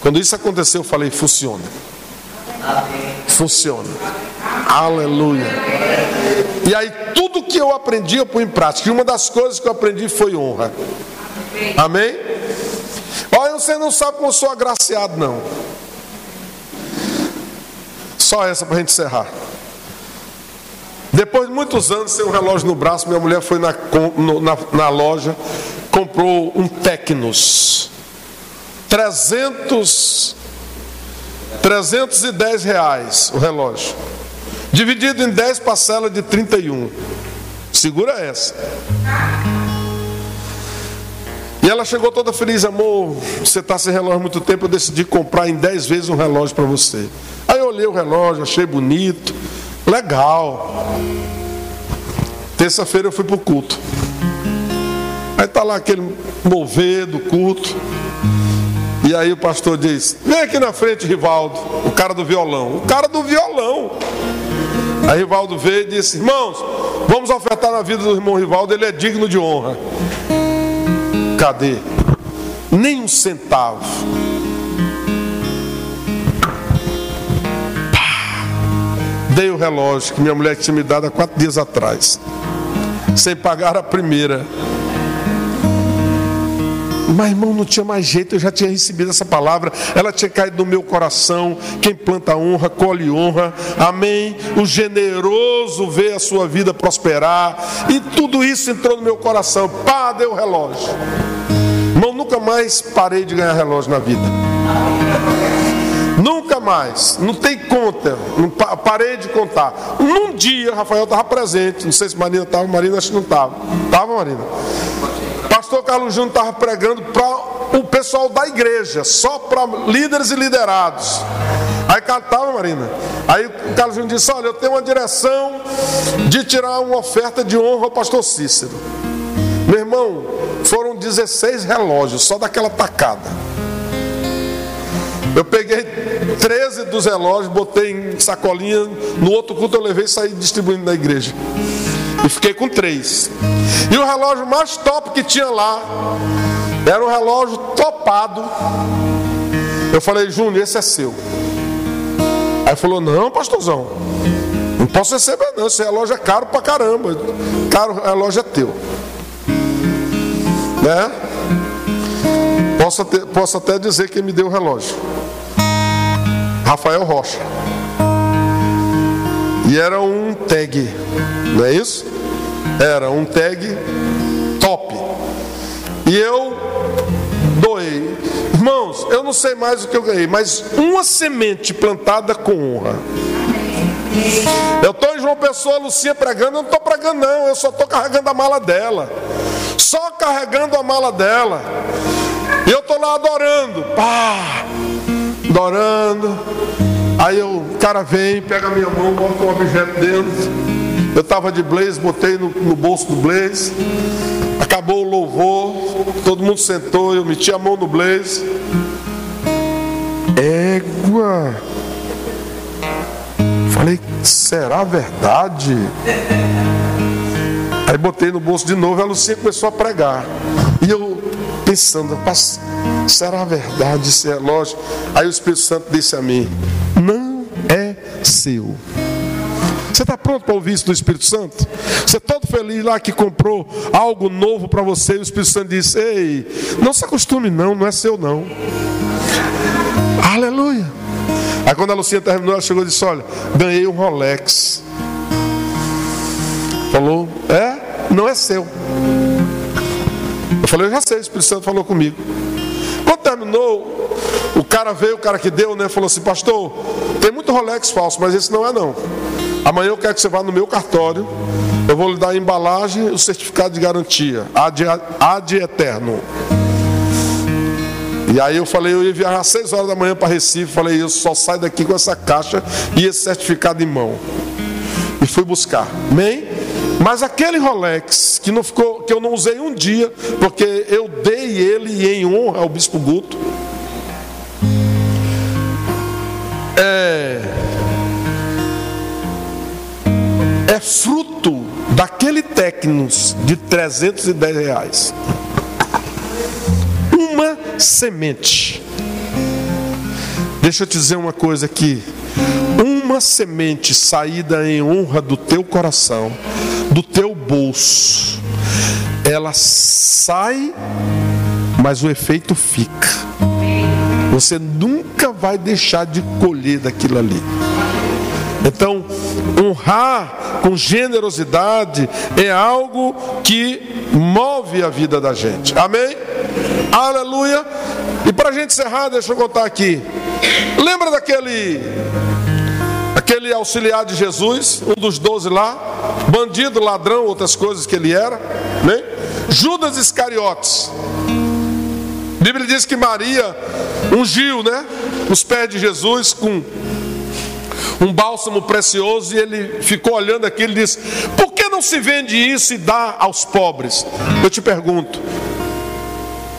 Quando isso aconteceu, eu falei, funciona. Funciona. Aleluia. E aí tudo que eu aprendi eu pus em prática. E uma das coisas que eu aprendi foi honra. Amém? Olha, você não sabe como eu sou agraciado, não. Só essa para a gente encerrar. Depois de muitos anos, sem um relógio no braço, minha mulher foi na, na, na loja, comprou um Tecnos. 300, 310 reais o relógio. Dividido em 10 parcelas de 31. Segura essa. E ela chegou toda feliz, amor. Você está sem relógio há muito tempo. Eu decidi comprar em 10 vezes um relógio para você. Aí eu olhei o relógio, achei bonito, legal. Terça-feira eu fui para o culto. Aí está lá aquele mover do culto. E aí o pastor diz: Vem aqui na frente, Rivaldo, o cara do violão. O cara do violão. Aí Rivaldo veio e disse: Irmãos, vamos ofertar na vida do irmão Rivaldo, ele é digno de honra. Cadê? Nem um centavo. Dei o relógio que minha mulher tinha me dado há quatro dias atrás, sem pagar a primeira. Mas irmão, não tinha mais jeito, eu já tinha recebido essa palavra, ela tinha caído no meu coração. Quem planta honra, colhe honra. Amém. O generoso vê a sua vida prosperar. E tudo isso entrou no meu coração. Pá, deu relógio. Irmão, nunca mais parei de ganhar relógio na vida. Nunca mais, não tem conta, não parei de contar. Num dia, Rafael estava presente, não sei se Marina estava, Marina acho que não estava. Estava, Marina? Pastor Carlos Júnior estava pregando para o pessoal da igreja, só para líderes e liderados. Aí cantava, Marina. Aí o Carlos Júnior disse: Olha, eu tenho uma direção de tirar uma oferta de honra ao pastor Cícero. Meu irmão, foram 16 relógios só daquela tacada. Eu peguei 13 dos relógios, botei em sacolinha. No outro culto eu levei e saí distribuindo na igreja. E fiquei com três. E o relógio mais top que tinha lá era um relógio topado. Eu falei, Júnior, esse é seu. Aí falou, não, pastorzão, não posso receber não, esse relógio é caro pra caramba. Caro relógio é teu. Né? Posso, até, posso até dizer quem me deu o relógio. Rafael Rocha. E era um tag, não é isso? Era um tag top. E eu doei. Irmãos, eu não sei mais o que eu ganhei, mas uma semente plantada com honra. Eu estou em João Pessoa, Lucia pregando, eu não estou pregando, não, eu só estou carregando a mala dela. Só carregando a mala dela. E eu estou lá adorando, pá, adorando. Aí o cara vem, pega a minha mão, bota um objeto dentro. Eu estava de blaze, botei no, no, bolso do blaze. Acabou o louvor, todo mundo sentou, eu meti a mão no blaze. Égua! Falei, será verdade? Aí botei no bolso de novo, a Lucinha começou a pregar. E eu pensando, será verdade esse relógio? Aí o Espírito Santo disse a mim: Não é seu. Você está pronto para ouvir isso do Espírito Santo? Você é todo feliz lá que comprou algo novo para você e o Espírito Santo disse: Ei, não se acostume, não, não é seu, não. Aleluia. Aí quando a Lucinha terminou, ela chegou e disse: Olha, ganhei um Rolex. Falou: É, não é seu. Falei: Eu já sei, o Espírito Santo falou comigo. Quando terminou, o cara veio, o cara que deu, né? Falou assim: Pastor, tem muito Rolex falso, mas esse não é não. Amanhã eu quero que você vá no meu cartório. Eu vou lhe dar a embalagem e o certificado de garantia. Ad, ad eterno. E aí eu falei, eu ia viajar às 6 horas da manhã para Recife. Falei, eu só saio daqui com essa caixa e esse certificado em mão. E fui buscar. Amém? Mas aquele Rolex que não ficou, que eu não usei um dia, porque eu dei ele em honra ao bispo Guto. É, é fruto daquele Tecnos de 310 reais. Uma semente. Deixa eu te dizer uma coisa aqui. Uma semente saída em honra do teu coração, do teu bolso, ela sai, mas o efeito fica. Você nunca vai deixar de colher daquilo ali. Então, honrar com generosidade é algo que move a vida da gente. Amém? Aleluia. E para a gente encerrar, deixa eu contar aqui. Lembra daquele aquele auxiliar de Jesus, um dos doze lá, bandido, ladrão, outras coisas que ele era, né? Judas Iscariotes. A Bíblia diz que Maria ungiu, né, os pés de Jesus com um bálsamo precioso, e ele ficou olhando aquilo e disse: Por que não se vende isso e dá aos pobres? Eu te pergunto: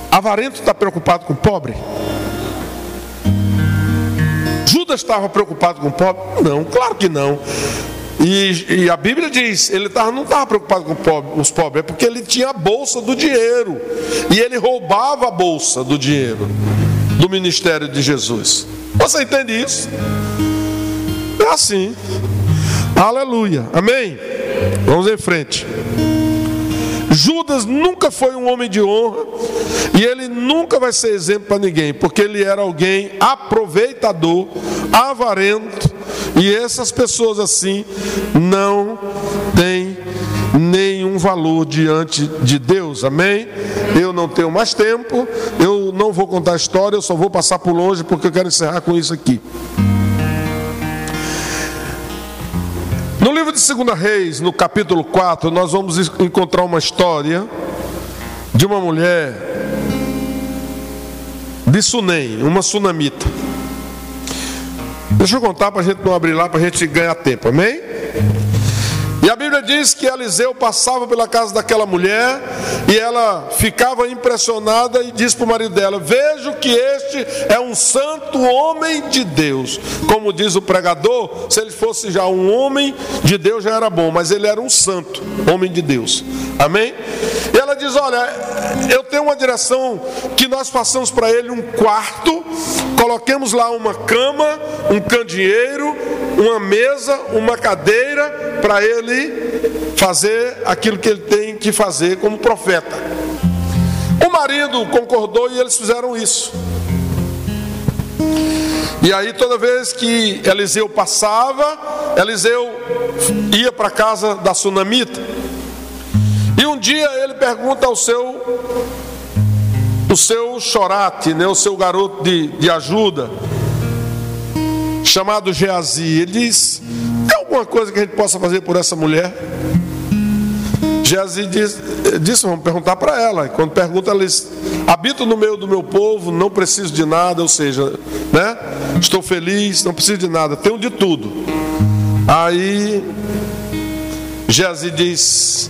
Avarento está preocupado com o pobre? Judas estava preocupado com o pobre? Não, claro que não. E, e, a Bíblia diz, ele tava, não estava preocupado com os pobres, é porque ele tinha a bolsa do dinheiro. E ele roubava a bolsa do dinheiro do ministério de Jesus. Você entende isso? É assim. Aleluia. Amém? Vamos em frente. Judas nunca foi um homem de honra e ele nunca vai ser exemplo para ninguém, porque ele era alguém aproveitador, avarento, e essas pessoas assim não têm nem tem um valor diante de Deus, amém? Eu não tenho mais tempo, eu não vou contar a história, eu só vou passar por longe porque eu quero encerrar com isso aqui. Livro de 2 Reis, no capítulo 4, nós vamos encontrar uma história de uma mulher de Sunem, uma sunamita. Deixa eu contar para a gente não abrir lá, para a gente ganhar tempo, amém? E a Bíblia diz que Eliseu passava pela casa daquela mulher e ela ficava impressionada e disse para o marido dela: Vejo que este é um santo homem de Deus. Como diz o pregador, se ele fosse já um homem de Deus já era bom, mas ele era um santo, homem de Deus. Amém? E ela diz: Olha, eu tenho uma direção que nós façamos para ele um quarto, coloquemos lá uma cama, um candeeiro, uma mesa, uma cadeira para ele fazer aquilo que ele tem que fazer como profeta. O marido concordou e eles fizeram isso. E aí, toda vez que Eliseu passava, Eliseu ia para a casa da sunamita. Dia ele pergunta ao seu, o seu chorate, né, o seu garoto de, de ajuda, chamado Geazi. Ele diz: Tem alguma coisa que a gente possa fazer por essa mulher? Geazi diz, disse: Vamos perguntar para ela. Quando pergunta, ela diz: Habito no meio do meu povo, não preciso de nada, ou seja, né? Estou feliz, não preciso de nada, tenho de tudo. Aí Geazi diz: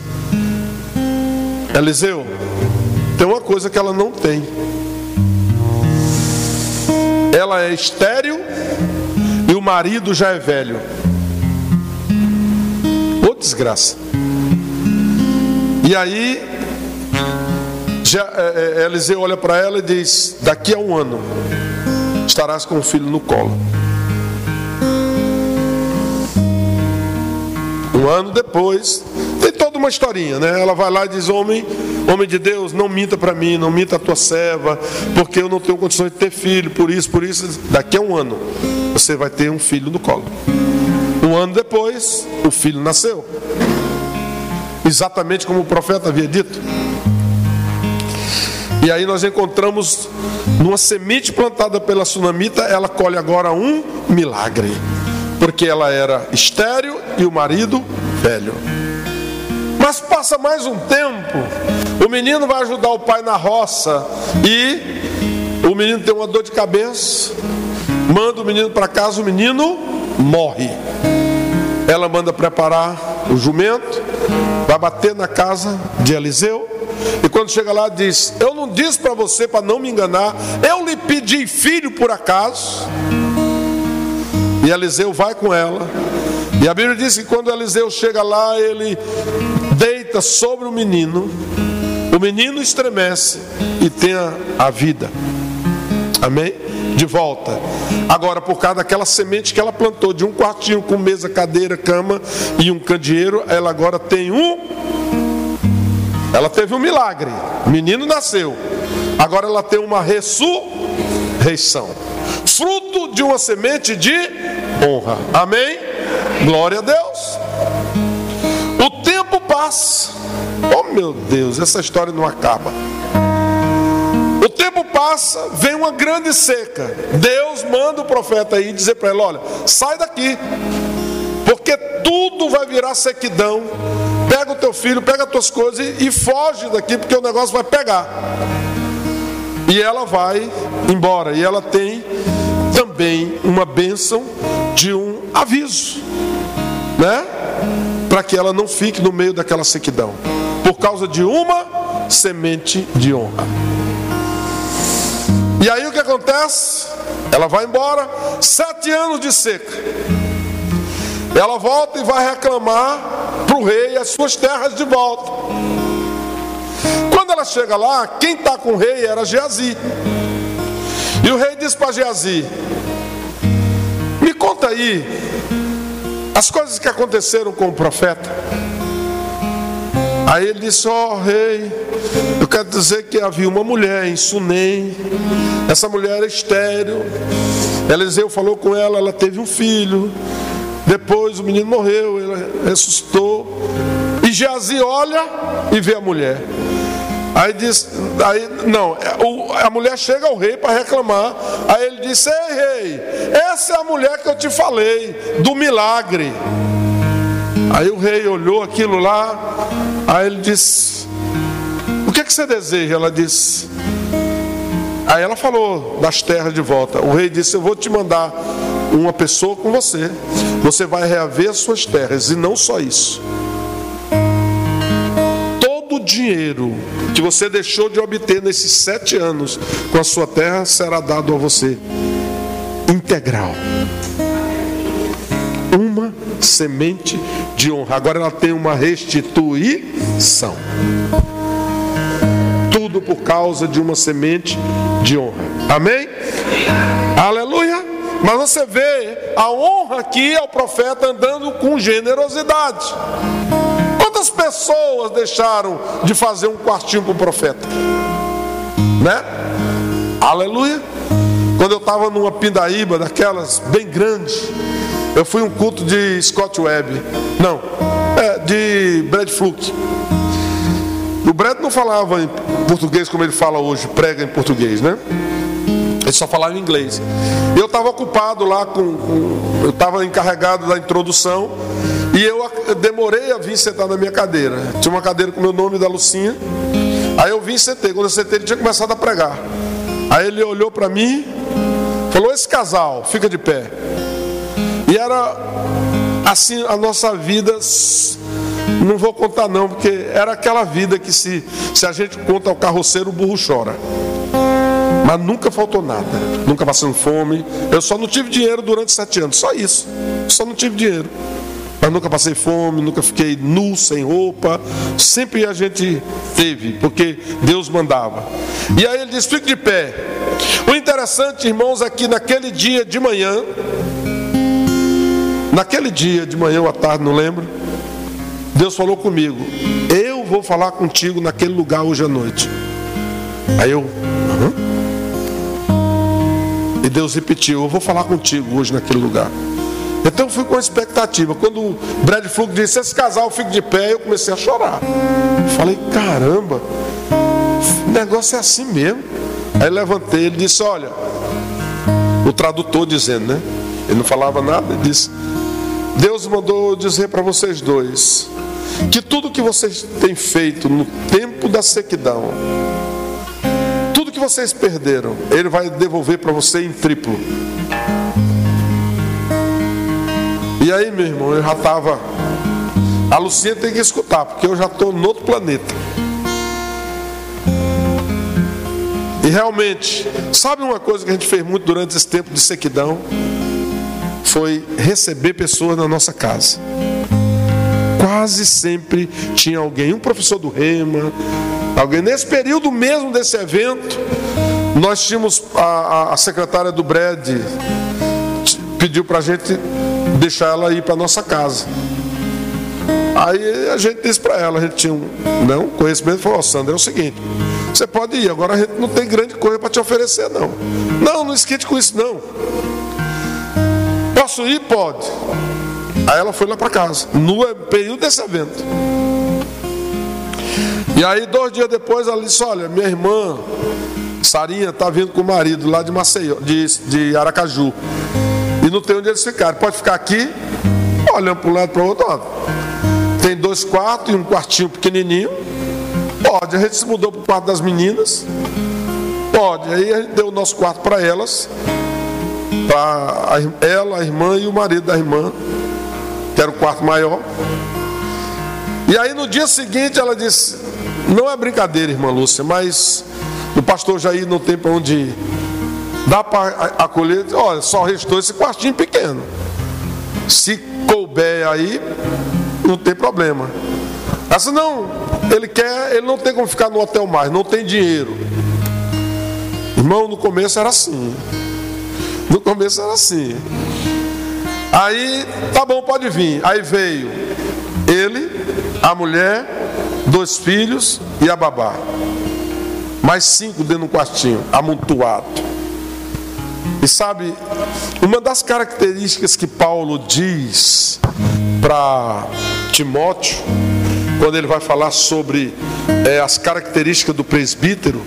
Eliseu, tem uma coisa que ela não tem. Ela é estéril e o marido já é velho. Ô desgraça. E aí, já, é, é, Eliseu olha para ela e diz: Daqui a um ano estarás com o filho no colo. Um ano depois, tem toda uma historinha, né? Ela vai lá e diz: Homem, homem de Deus, não minta para mim, não minta a tua serva, porque eu não tenho condições de ter filho, por isso, por isso, daqui a um ano você vai ter um filho no colo. Um ano depois, o filho nasceu. Exatamente como o profeta havia dito. E aí nós encontramos numa semente plantada pela sunamita, ela colhe agora um milagre. Porque ela era estéril e o marido velho. Mas passa mais um tempo, o menino vai ajudar o pai na roça e o menino tem uma dor de cabeça, manda o menino para casa, o menino morre. Ela manda preparar o jumento, vai bater na casa de Eliseu. E quando chega lá, diz: Eu não disse para você para não me enganar, eu lhe pedi filho por acaso. E Eliseu vai com ela. E a Bíblia diz que quando Eliseu chega lá, ele deita sobre o menino, o menino estremece e tem a vida. Amém? De volta. Agora, por causa daquela semente que ela plantou, de um quartinho com mesa, cadeira, cama e um candeeiro, ela agora tem um. Ela teve um milagre. O menino nasceu. Agora ela tem uma ressurreição. Fruto de uma semente de honra. Amém? Glória a Deus. O tempo passa. Oh meu Deus, essa história não acaba. O tempo passa, vem uma grande seca. Deus manda o profeta aí dizer para ela: olha, sai daqui, porque tudo vai virar sequidão. Pega o teu filho, pega as tuas coisas e, e foge daqui, porque o negócio vai pegar. E ela vai embora. E ela tem também uma bênção de um aviso, né? Para que ela não fique no meio daquela sequidão, por causa de uma semente de honra. E aí o que acontece? Ela vai embora, sete anos de seca. Ela volta e vai reclamar para o rei as suas terras de volta. Quando ela chega lá, quem está com o rei era Geazi. E diz para Geazi: Me conta aí as coisas que aconteceram com o profeta. Aí ele disse: Ó oh, rei, eu quero dizer que havia uma mulher em Sunem, essa mulher era estéreo. Eliseu falou com ela, ela teve um filho. Depois o menino morreu, ele ressuscitou. E Geazi olha e vê a mulher. Aí diz, aí não, a mulher chega ao rei para reclamar. Aí ele disse: Ei, rei, essa é a mulher que eu te falei, do milagre. Aí o rei olhou aquilo lá, aí ele disse: O que, é que você deseja? Ela disse: Aí ela falou das terras de volta. O rei disse: Eu vou te mandar uma pessoa com você. Você vai reaver as suas terras. E não só isso. Dinheiro que você deixou de obter nesses sete anos com a sua terra será dado a você integral. Uma semente de honra. Agora ela tem uma restituição. Tudo por causa de uma semente de honra. Amém? Aleluia. Mas você vê a honra aqui ao profeta andando com generosidade. Quantas pessoas deixaram de fazer um quartinho para o profeta? Né? Aleluia. Quando eu estava numa pindaíba daquelas bem grande, eu fui um culto de Scott Webb. Não, é, de Brad Fluke. O Brad não falava em português como ele fala hoje, prega em português, né? Ele só falava em inglês. Eu estava ocupado lá com, com eu estava encarregado da introdução e eu demorei a vir sentar na minha cadeira. Tinha uma cadeira com o meu nome da Lucinha. Aí eu vim e sentei. Quando eu sentei, ele tinha começado a pregar. Aí ele olhou para mim, falou: Esse casal, fica de pé. E era assim a nossa vida. Não vou contar não, porque era aquela vida que se, se a gente conta ao carroceiro, o burro chora. Mas nunca faltou nada, nunca passando fome. Eu só não tive dinheiro durante sete anos, só isso. Só não tive dinheiro. Mas nunca passei fome, nunca fiquei nu, sem roupa. Sempre a gente teve, porque Deus mandava. E aí ele diz: fique de pé. O interessante, irmãos, é que naquele dia de manhã, naquele dia de manhã ou à tarde, não lembro, Deus falou comigo: Eu vou falar contigo naquele lugar hoje à noite. Aí eu, e Deus repetiu: Eu vou falar contigo hoje naquele lugar. Então fui com expectativa. Quando o Brad Fluke disse: Esse casal fica de pé, eu comecei a chorar. Falei: Caramba, o negócio é assim mesmo. Aí levantei, ele disse: Olha, o tradutor dizendo, né? Ele não falava nada, ele disse: Deus mandou dizer para vocês dois que tudo que vocês têm feito no tempo da sequidão, vocês perderam, Ele vai devolver para você em triplo. E aí, meu irmão, eu já estava. A Lucinha tem que escutar, porque eu já estou no outro planeta. E realmente, sabe uma coisa que a gente fez muito durante esse tempo de sequidão? Foi receber pessoas na nossa casa. Quase sempre tinha alguém, um professor do Rema, Alguém nesse período mesmo desse evento, nós tínhamos a, a, secretária do BRED pediu para a gente deixar ela ir para nossa casa. Aí a gente disse para ela, a gente tinha um, né, um conhecimento falou, oh, Sandra, é o seguinte, você pode ir, agora a gente não tem grande coisa para te oferecer, não. Não, não esquente com isso, não. Posso ir? Pode. Aí ela foi lá para casa, no período desse evento. E aí, dois dias depois, ela disse: Olha, minha irmã, Sarinha, está vindo com o marido lá de Maceió, de, de Aracaju. E não tem onde eles ficarem. Pode ficar aqui, olhando para um lado para o outro. Ó. Tem dois quartos e um quartinho pequenininho. Pode. A gente se mudou para o quarto das meninas. Pode. Aí a gente deu o nosso quarto para elas. Para ela, a irmã e o marido da irmã. Que era o quarto maior. E aí no dia seguinte ela disse: Não é brincadeira, irmã Lúcia, mas o pastor Jair não tem para onde. Dá para acolher? Olha, só restou esse quartinho pequeno. Se couber aí, não tem problema. Essa não, ele quer, ele não tem como ficar no hotel mais, não tem dinheiro. Irmão, no começo era assim. No começo era assim. Aí, tá bom, pode vir. Aí veio ele, a mulher, dois filhos e a babá. Mais cinco dentro de um quartinho, amontoado. E sabe, uma das características que Paulo diz para Timóteo quando ele vai falar sobre é, as características do presbítero,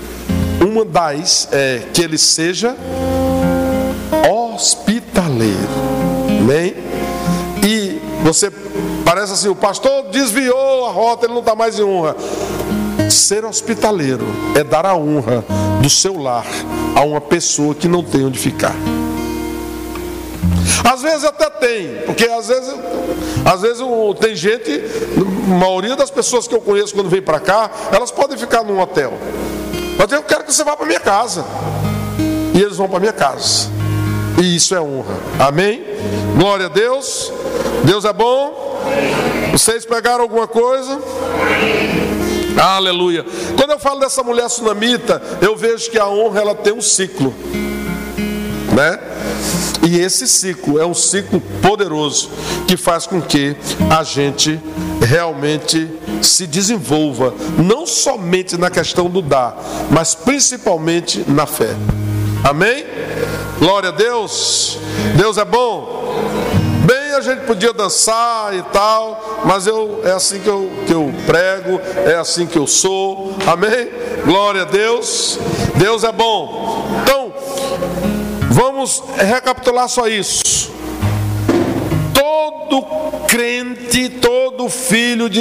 uma das é que ele seja hospitaleiro. Amém? E você parece assim, o pastor desviou a rota, ele não está mais em honra. Ser hospitaleiro é dar a honra do seu lar a uma pessoa que não tem onde ficar. Às vezes até tem, porque às vezes, às vezes tem gente, a maioria das pessoas que eu conheço quando vem para cá, elas podem ficar num hotel. Mas eu quero que você vá para minha casa. E eles vão para minha casa. E isso é honra. Amém? Glória a Deus. Deus é bom. Vocês pegaram alguma coisa? Aleluia. Quando eu falo dessa mulher sunamita, eu vejo que a honra ela tem um ciclo, né? E esse ciclo é um ciclo poderoso que faz com que a gente realmente se desenvolva, não somente na questão do dar, mas principalmente na fé. Amém? Glória a Deus. Deus é bom. Bem, a gente podia dançar e tal, mas eu é assim que eu, que eu prego, é assim que eu sou. Amém? Glória a Deus. Deus é bom. Então, vamos recapitular só isso. Todo crente, todo filho de